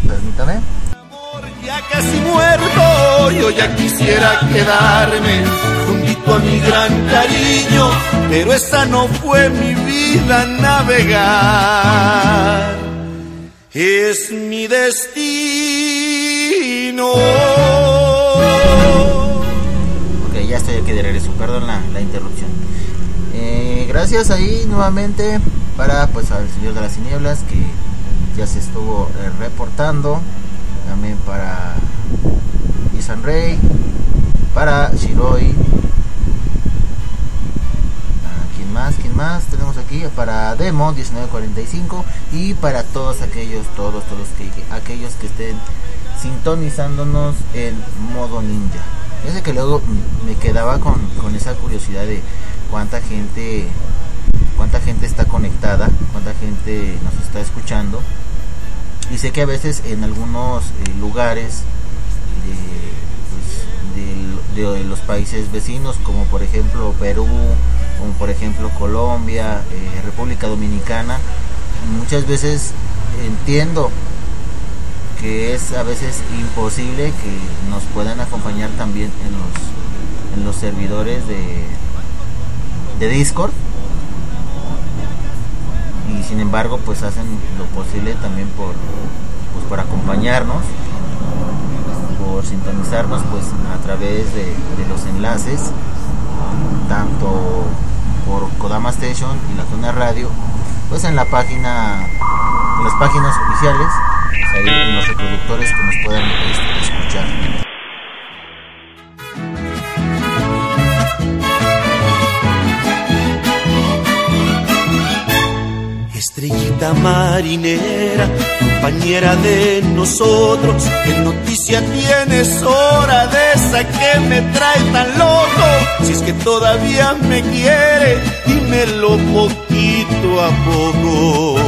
Speaker 7: Permítame.
Speaker 13: Ya casi muerto, yo ya quisiera quedarme juntito a mi gran cariño, pero esa no fue mi vida navegar. Es mi destino.
Speaker 7: Ok, ya estoy aquí de regreso, perdón la, la interrupción. Eh, gracias ahí nuevamente para pues al señor de las tinieblas que ya se estuvo eh, reportando también para Isan Rey para Shiroi ah, ¿quién más? ¿quién más? tenemos aquí para Demo 1945 y para todos aquellos todos todos que, aquellos que estén sintonizándonos en modo ninja Fíjense que luego me quedaba con, con esa curiosidad de cuánta gente cuánta gente está conectada, cuánta gente nos está escuchando. Y sé que a veces en algunos eh, lugares de, pues, de, de, los países vecinos, como por ejemplo Perú, como por ejemplo Colombia, eh, República Dominicana, muchas veces entiendo que es a veces imposible que nos puedan acompañar también en los, en los servidores de, de Discord y sin embargo pues hacen lo posible también por pues por acompañarnos por sintonizarnos pues a través de, de los enlaces tanto por Kodama Station y la Tuna Radio pues en la página en las páginas oficiales ahí en los reproductores que nos puedan este, escuchar
Speaker 13: Estrellita marinera, compañera de nosotros, ¿qué noticia tienes hora de esa que me trae tan loco? Si es que todavía me quiere, dímelo poquito a poco.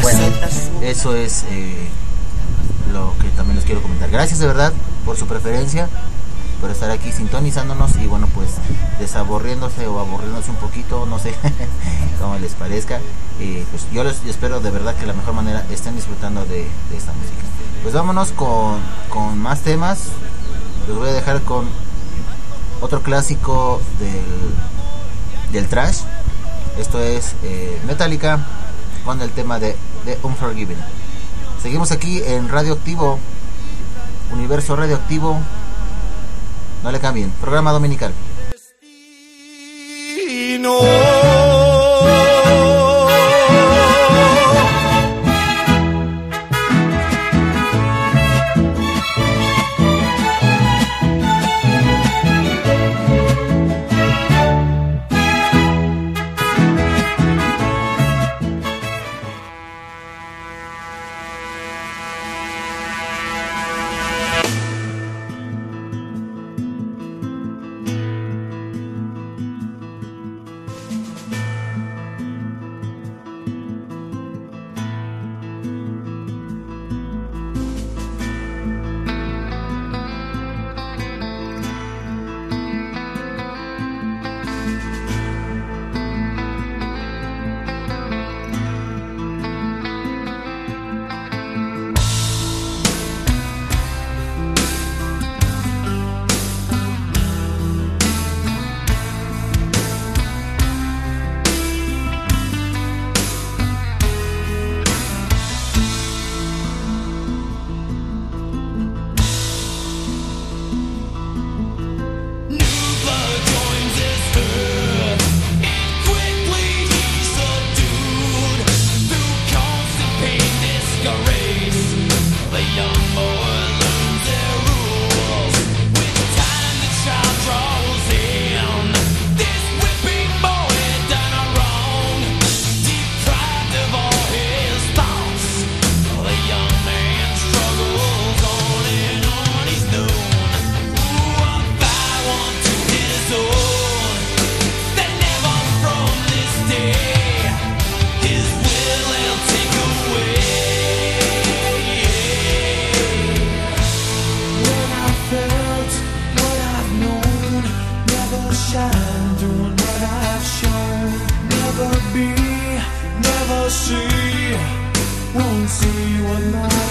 Speaker 7: Bueno, eso es eh, lo que también les quiero comentar. Gracias de verdad por su preferencia por estar aquí sintonizándonos y bueno pues desaborriéndose o aburriéndose un poquito, no sé cómo les parezca. Eh, pues yo les espero de verdad que la mejor manera estén disfrutando de, esta música. Pues vámonos con, con, más temas. Les voy a dejar con otro clásico del, del trash. Esto es eh, Metallica con el tema de Unforgiven. Seguimos aquí en Radioactivo, Universo Radioactivo No le cambien. Programa dominical. see you one night.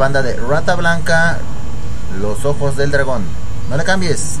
Speaker 7: banda de Rata Blanca, Los Ojos del Dragón. No le cambies.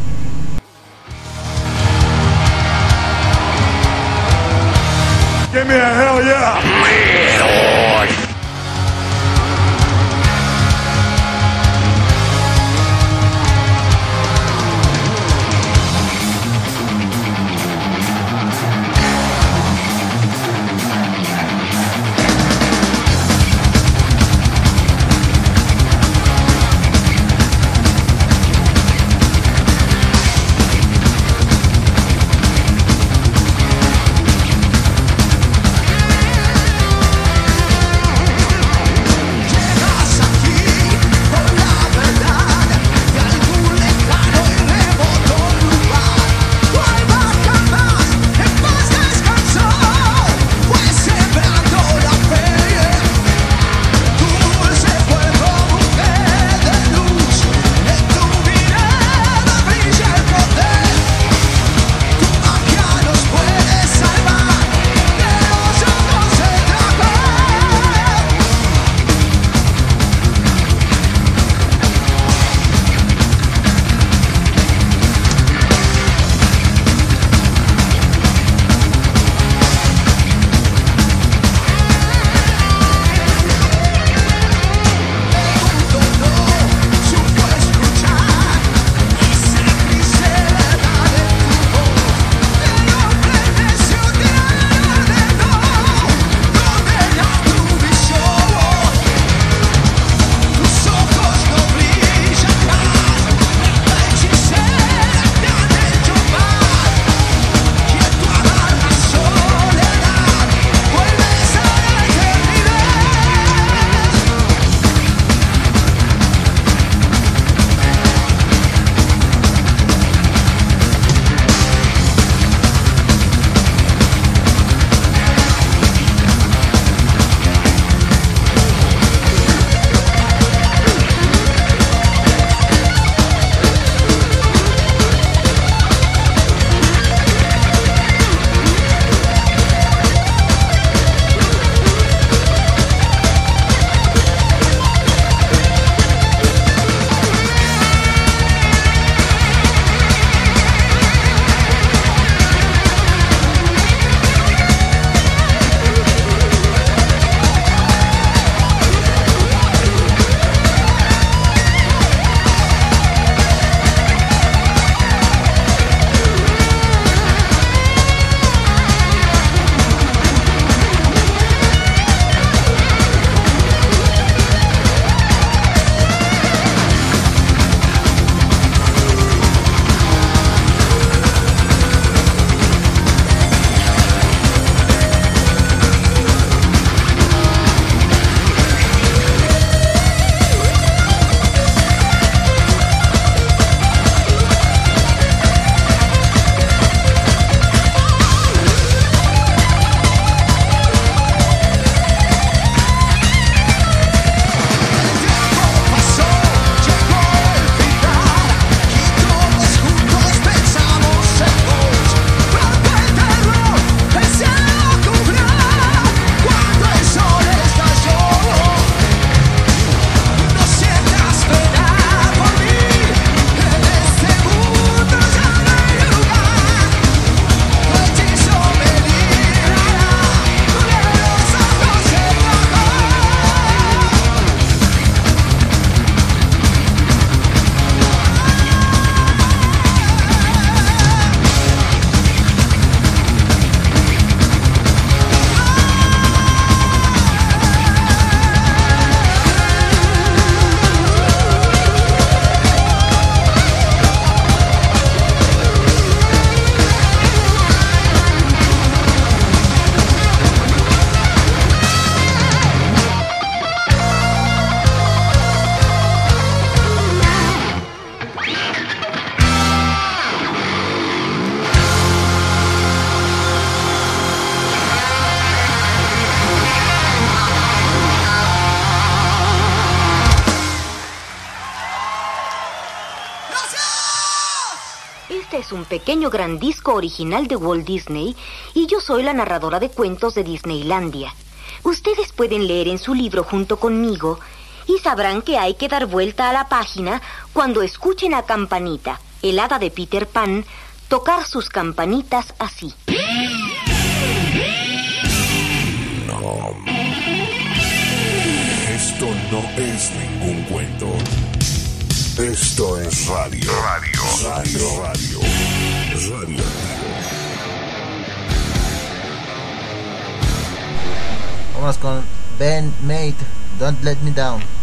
Speaker 14: Pequeño gran disco original de Walt Disney y yo soy la narradora de cuentos de Disneylandia. Ustedes pueden leer en su libro junto conmigo y sabrán que hay que dar vuelta a la página cuando escuchen a Campanita, el hada de Peter Pan, tocar sus campanitas así.
Speaker 15: No. Esto no es ningún cuento. Esto es radio. Radio. Radio. Radio. Radio.
Speaker 6: Vamos con Ben Mate, Don't Let Me Down.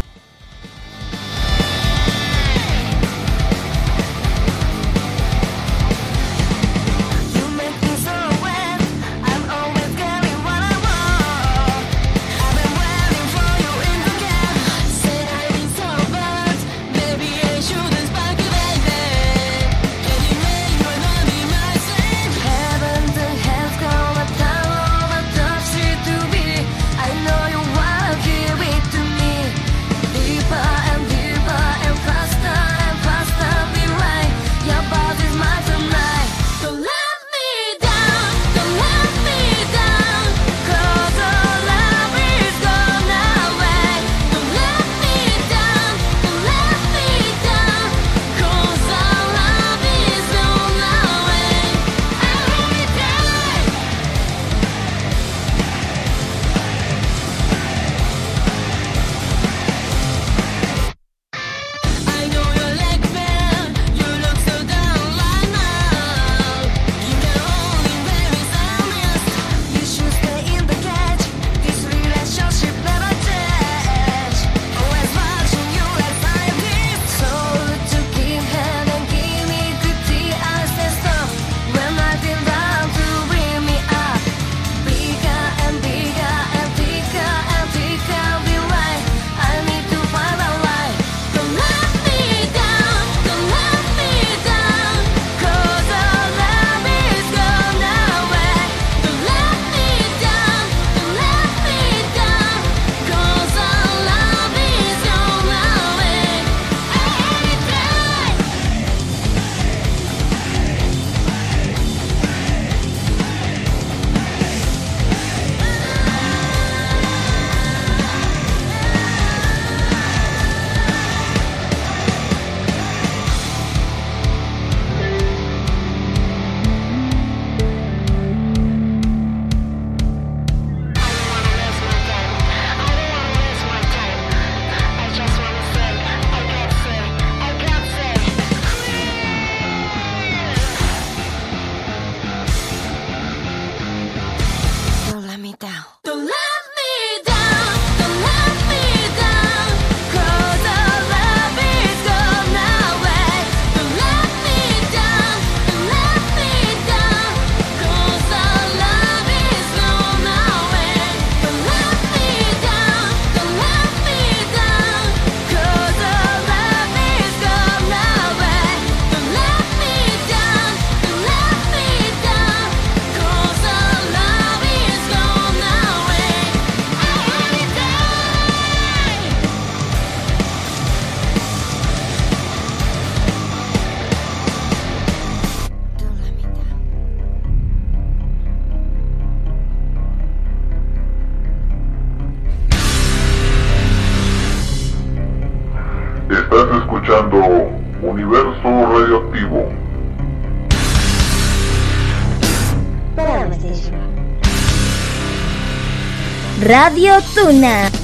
Speaker 7: Radio Tuna.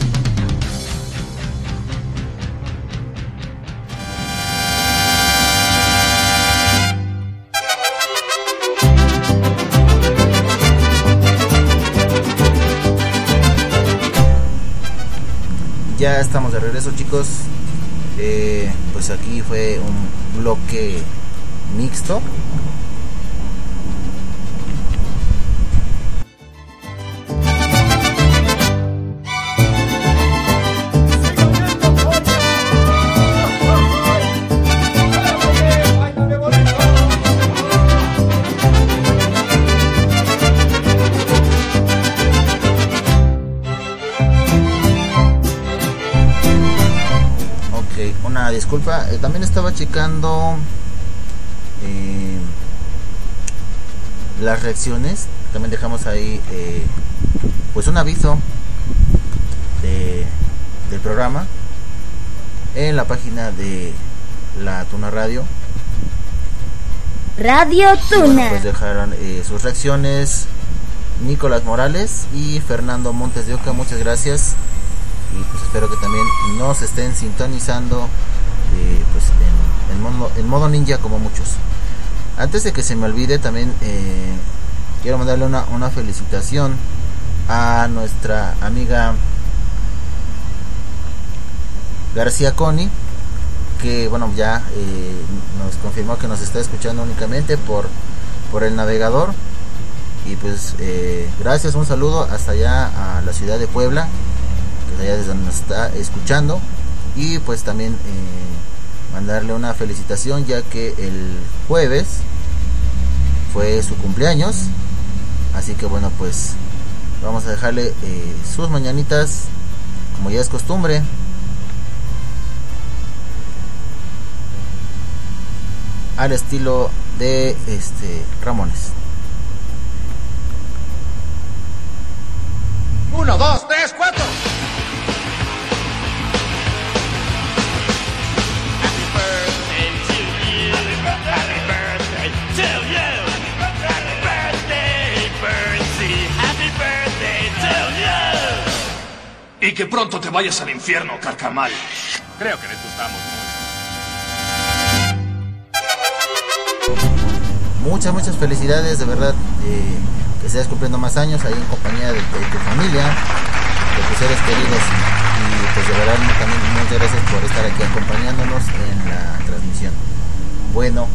Speaker 6: Disculpa. eh,
Speaker 7: las reacciones. También dejamos ahí eh, pues un aviso de, del programa en la página de la Tuna Radio.
Speaker 10: Radio
Speaker 7: Bueno,
Speaker 10: Tuna.
Speaker 7: pues dejaron eh, sus reacciones Nicolás Morales y Fernando Montes de Oca. Muchas gracias. Y pues espero que también nos estén sintonizando eh, pues en, en modo, en modo ninja como muchos. Antes de que se me olvide también eh, quiero mandarle una, una felicitación a nuestra amiga García Coni que bueno ya eh, nos confirmó que nos está escuchando únicamente por por el navegador y pues eh, gracias un saludo hasta allá a la ciudad de Puebla que allá donde nos está escuchando y pues también mandarle una felicitación ya que el jueves fue su cumpleaños así que bueno pues vamos a dejarle eh, sus mañanitas como ya es costumbre al estilo de este Ramones.
Speaker 9: Uno, dos, tres, cuatro.
Speaker 12: Y que pronto te vayas al infierno, carcamal.
Speaker 16: Creo que les gustamos
Speaker 7: Muchas, muchas felicidades, de verdad, eh, que estés cumpliendo más años ahí en compañía de, de tu familia, de tus seres queridos. Y pues de verdad también muchas gracias por estar aquí acompañándonos en la transmisión. Bueno,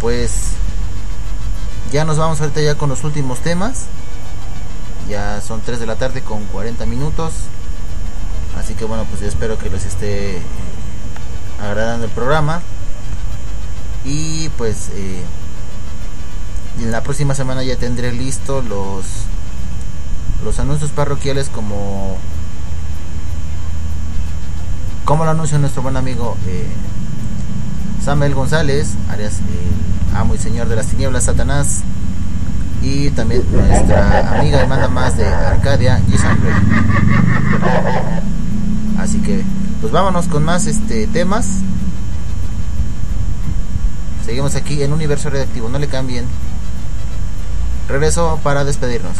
Speaker 7: pues ya nos vamos ahorita ya con los últimos temas. Ya son 3 de la tarde con 40 minutos. Así que bueno, pues yo espero que les esté eh, agradando el programa. Y pues eh, en la próxima semana ya tendré listo los los anuncios parroquiales como como lo anunció nuestro buen amigo eh, Samuel González, alias el amo y señor de las tinieblas Satanás y también nuestra amiga y manda más de Arcadia, Jason. Así que, pues vámonos con más este temas. Seguimos aquí en Universo Redactivo, no le cambien. Regreso para despedirnos.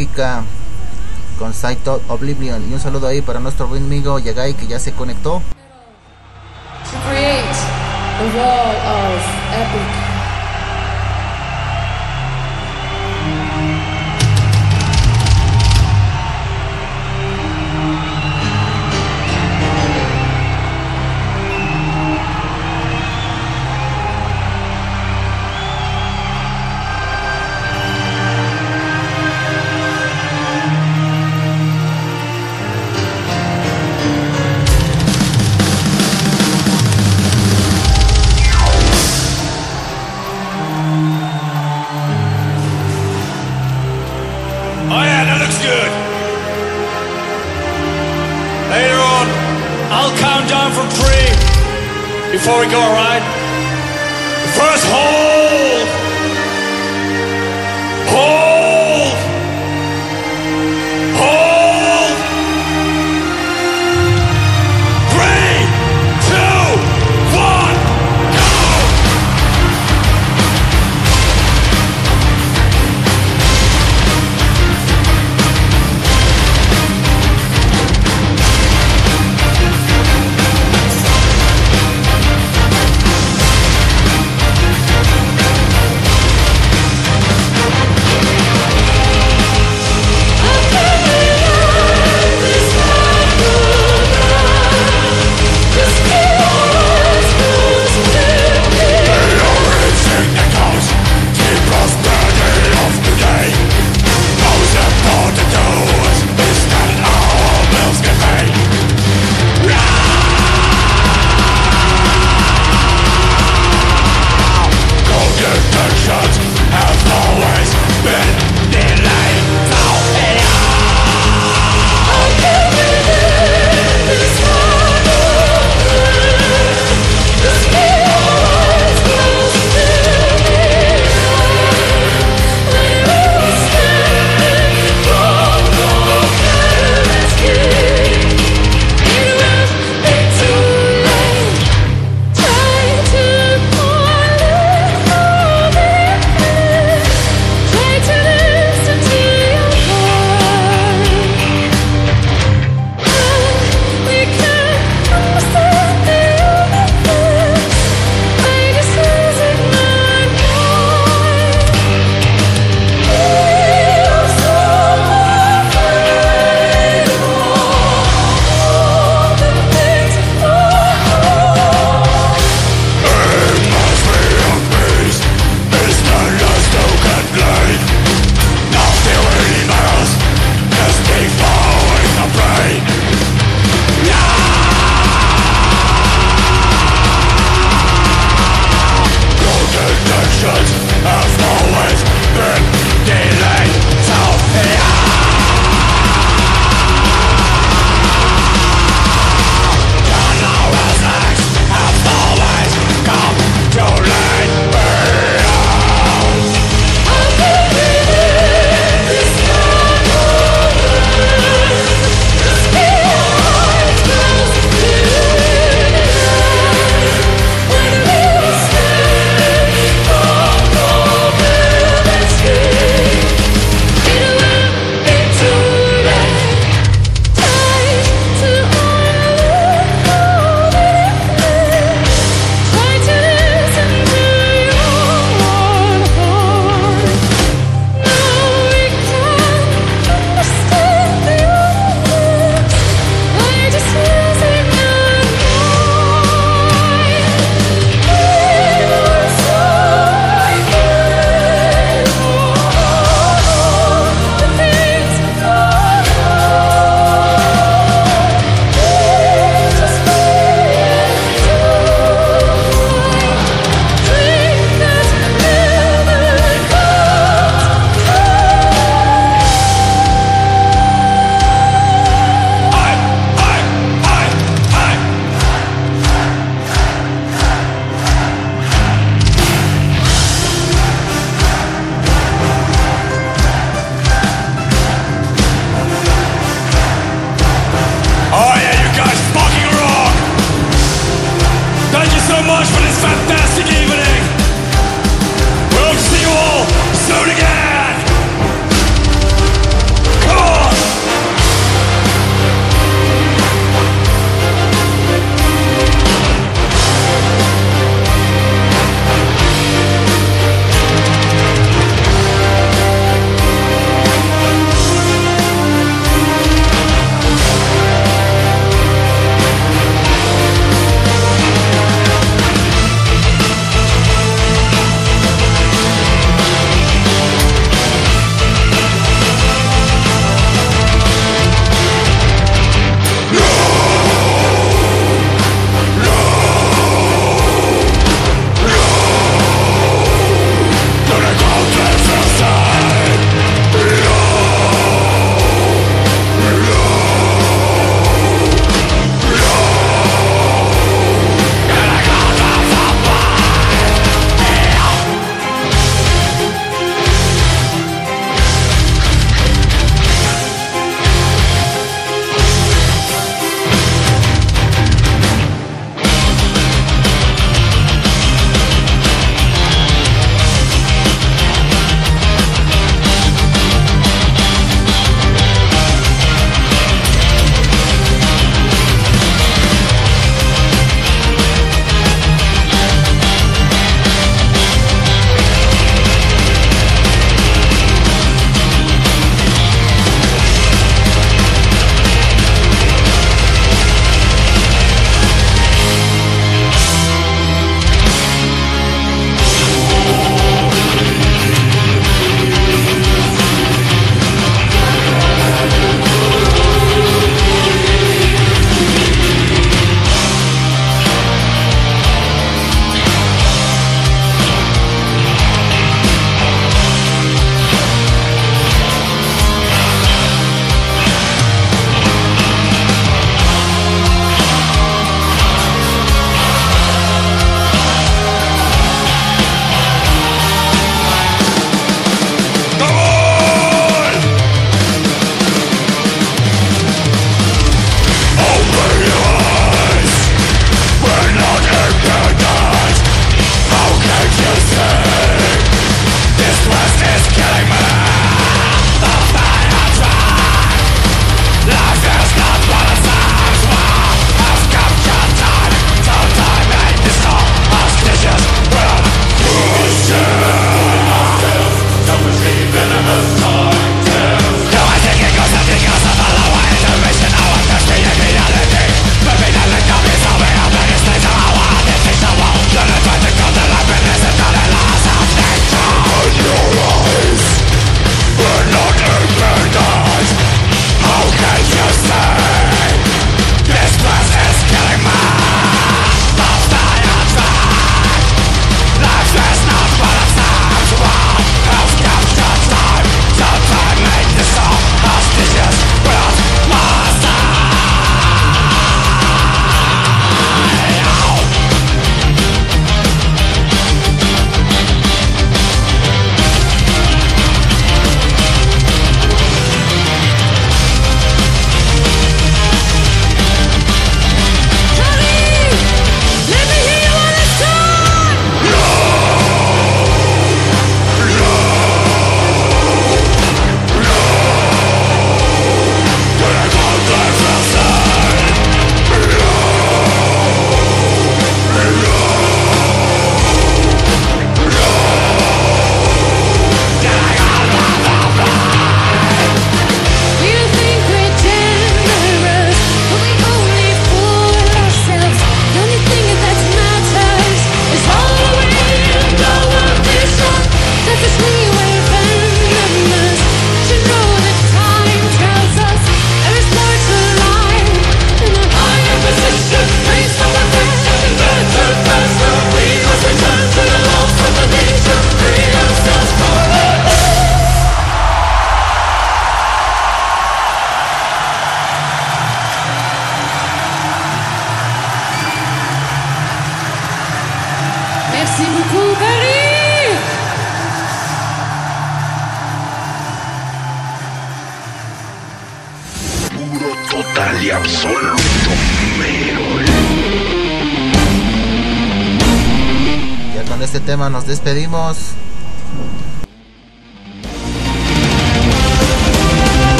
Speaker 12: práctica con Saito Oblivion. Y un saludo ahí para nuestro buen amigo Yagai que ya se conectó.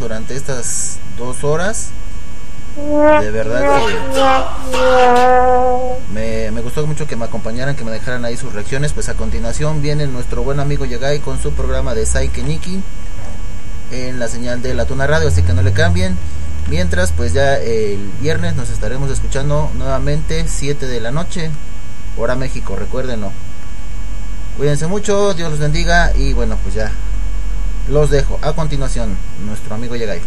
Speaker 7: Durante estas dos horas. De verdad que me, me gustó mucho que me acompañaran, que me dejaran ahí sus reacciones. Pues a continuación viene nuestro buen amigo Yagai con su programa de Saike Niki en la señal de la Tuna Radio, así que no le cambien. Mientras, pues ya el viernes nos estaremos escuchando nuevamente 7 de la noche, hora México, recuérdenlo. Cuídense mucho, Dios los bendiga y bueno, pues ya los dejo. A continuación, nuestro amigo Yagai.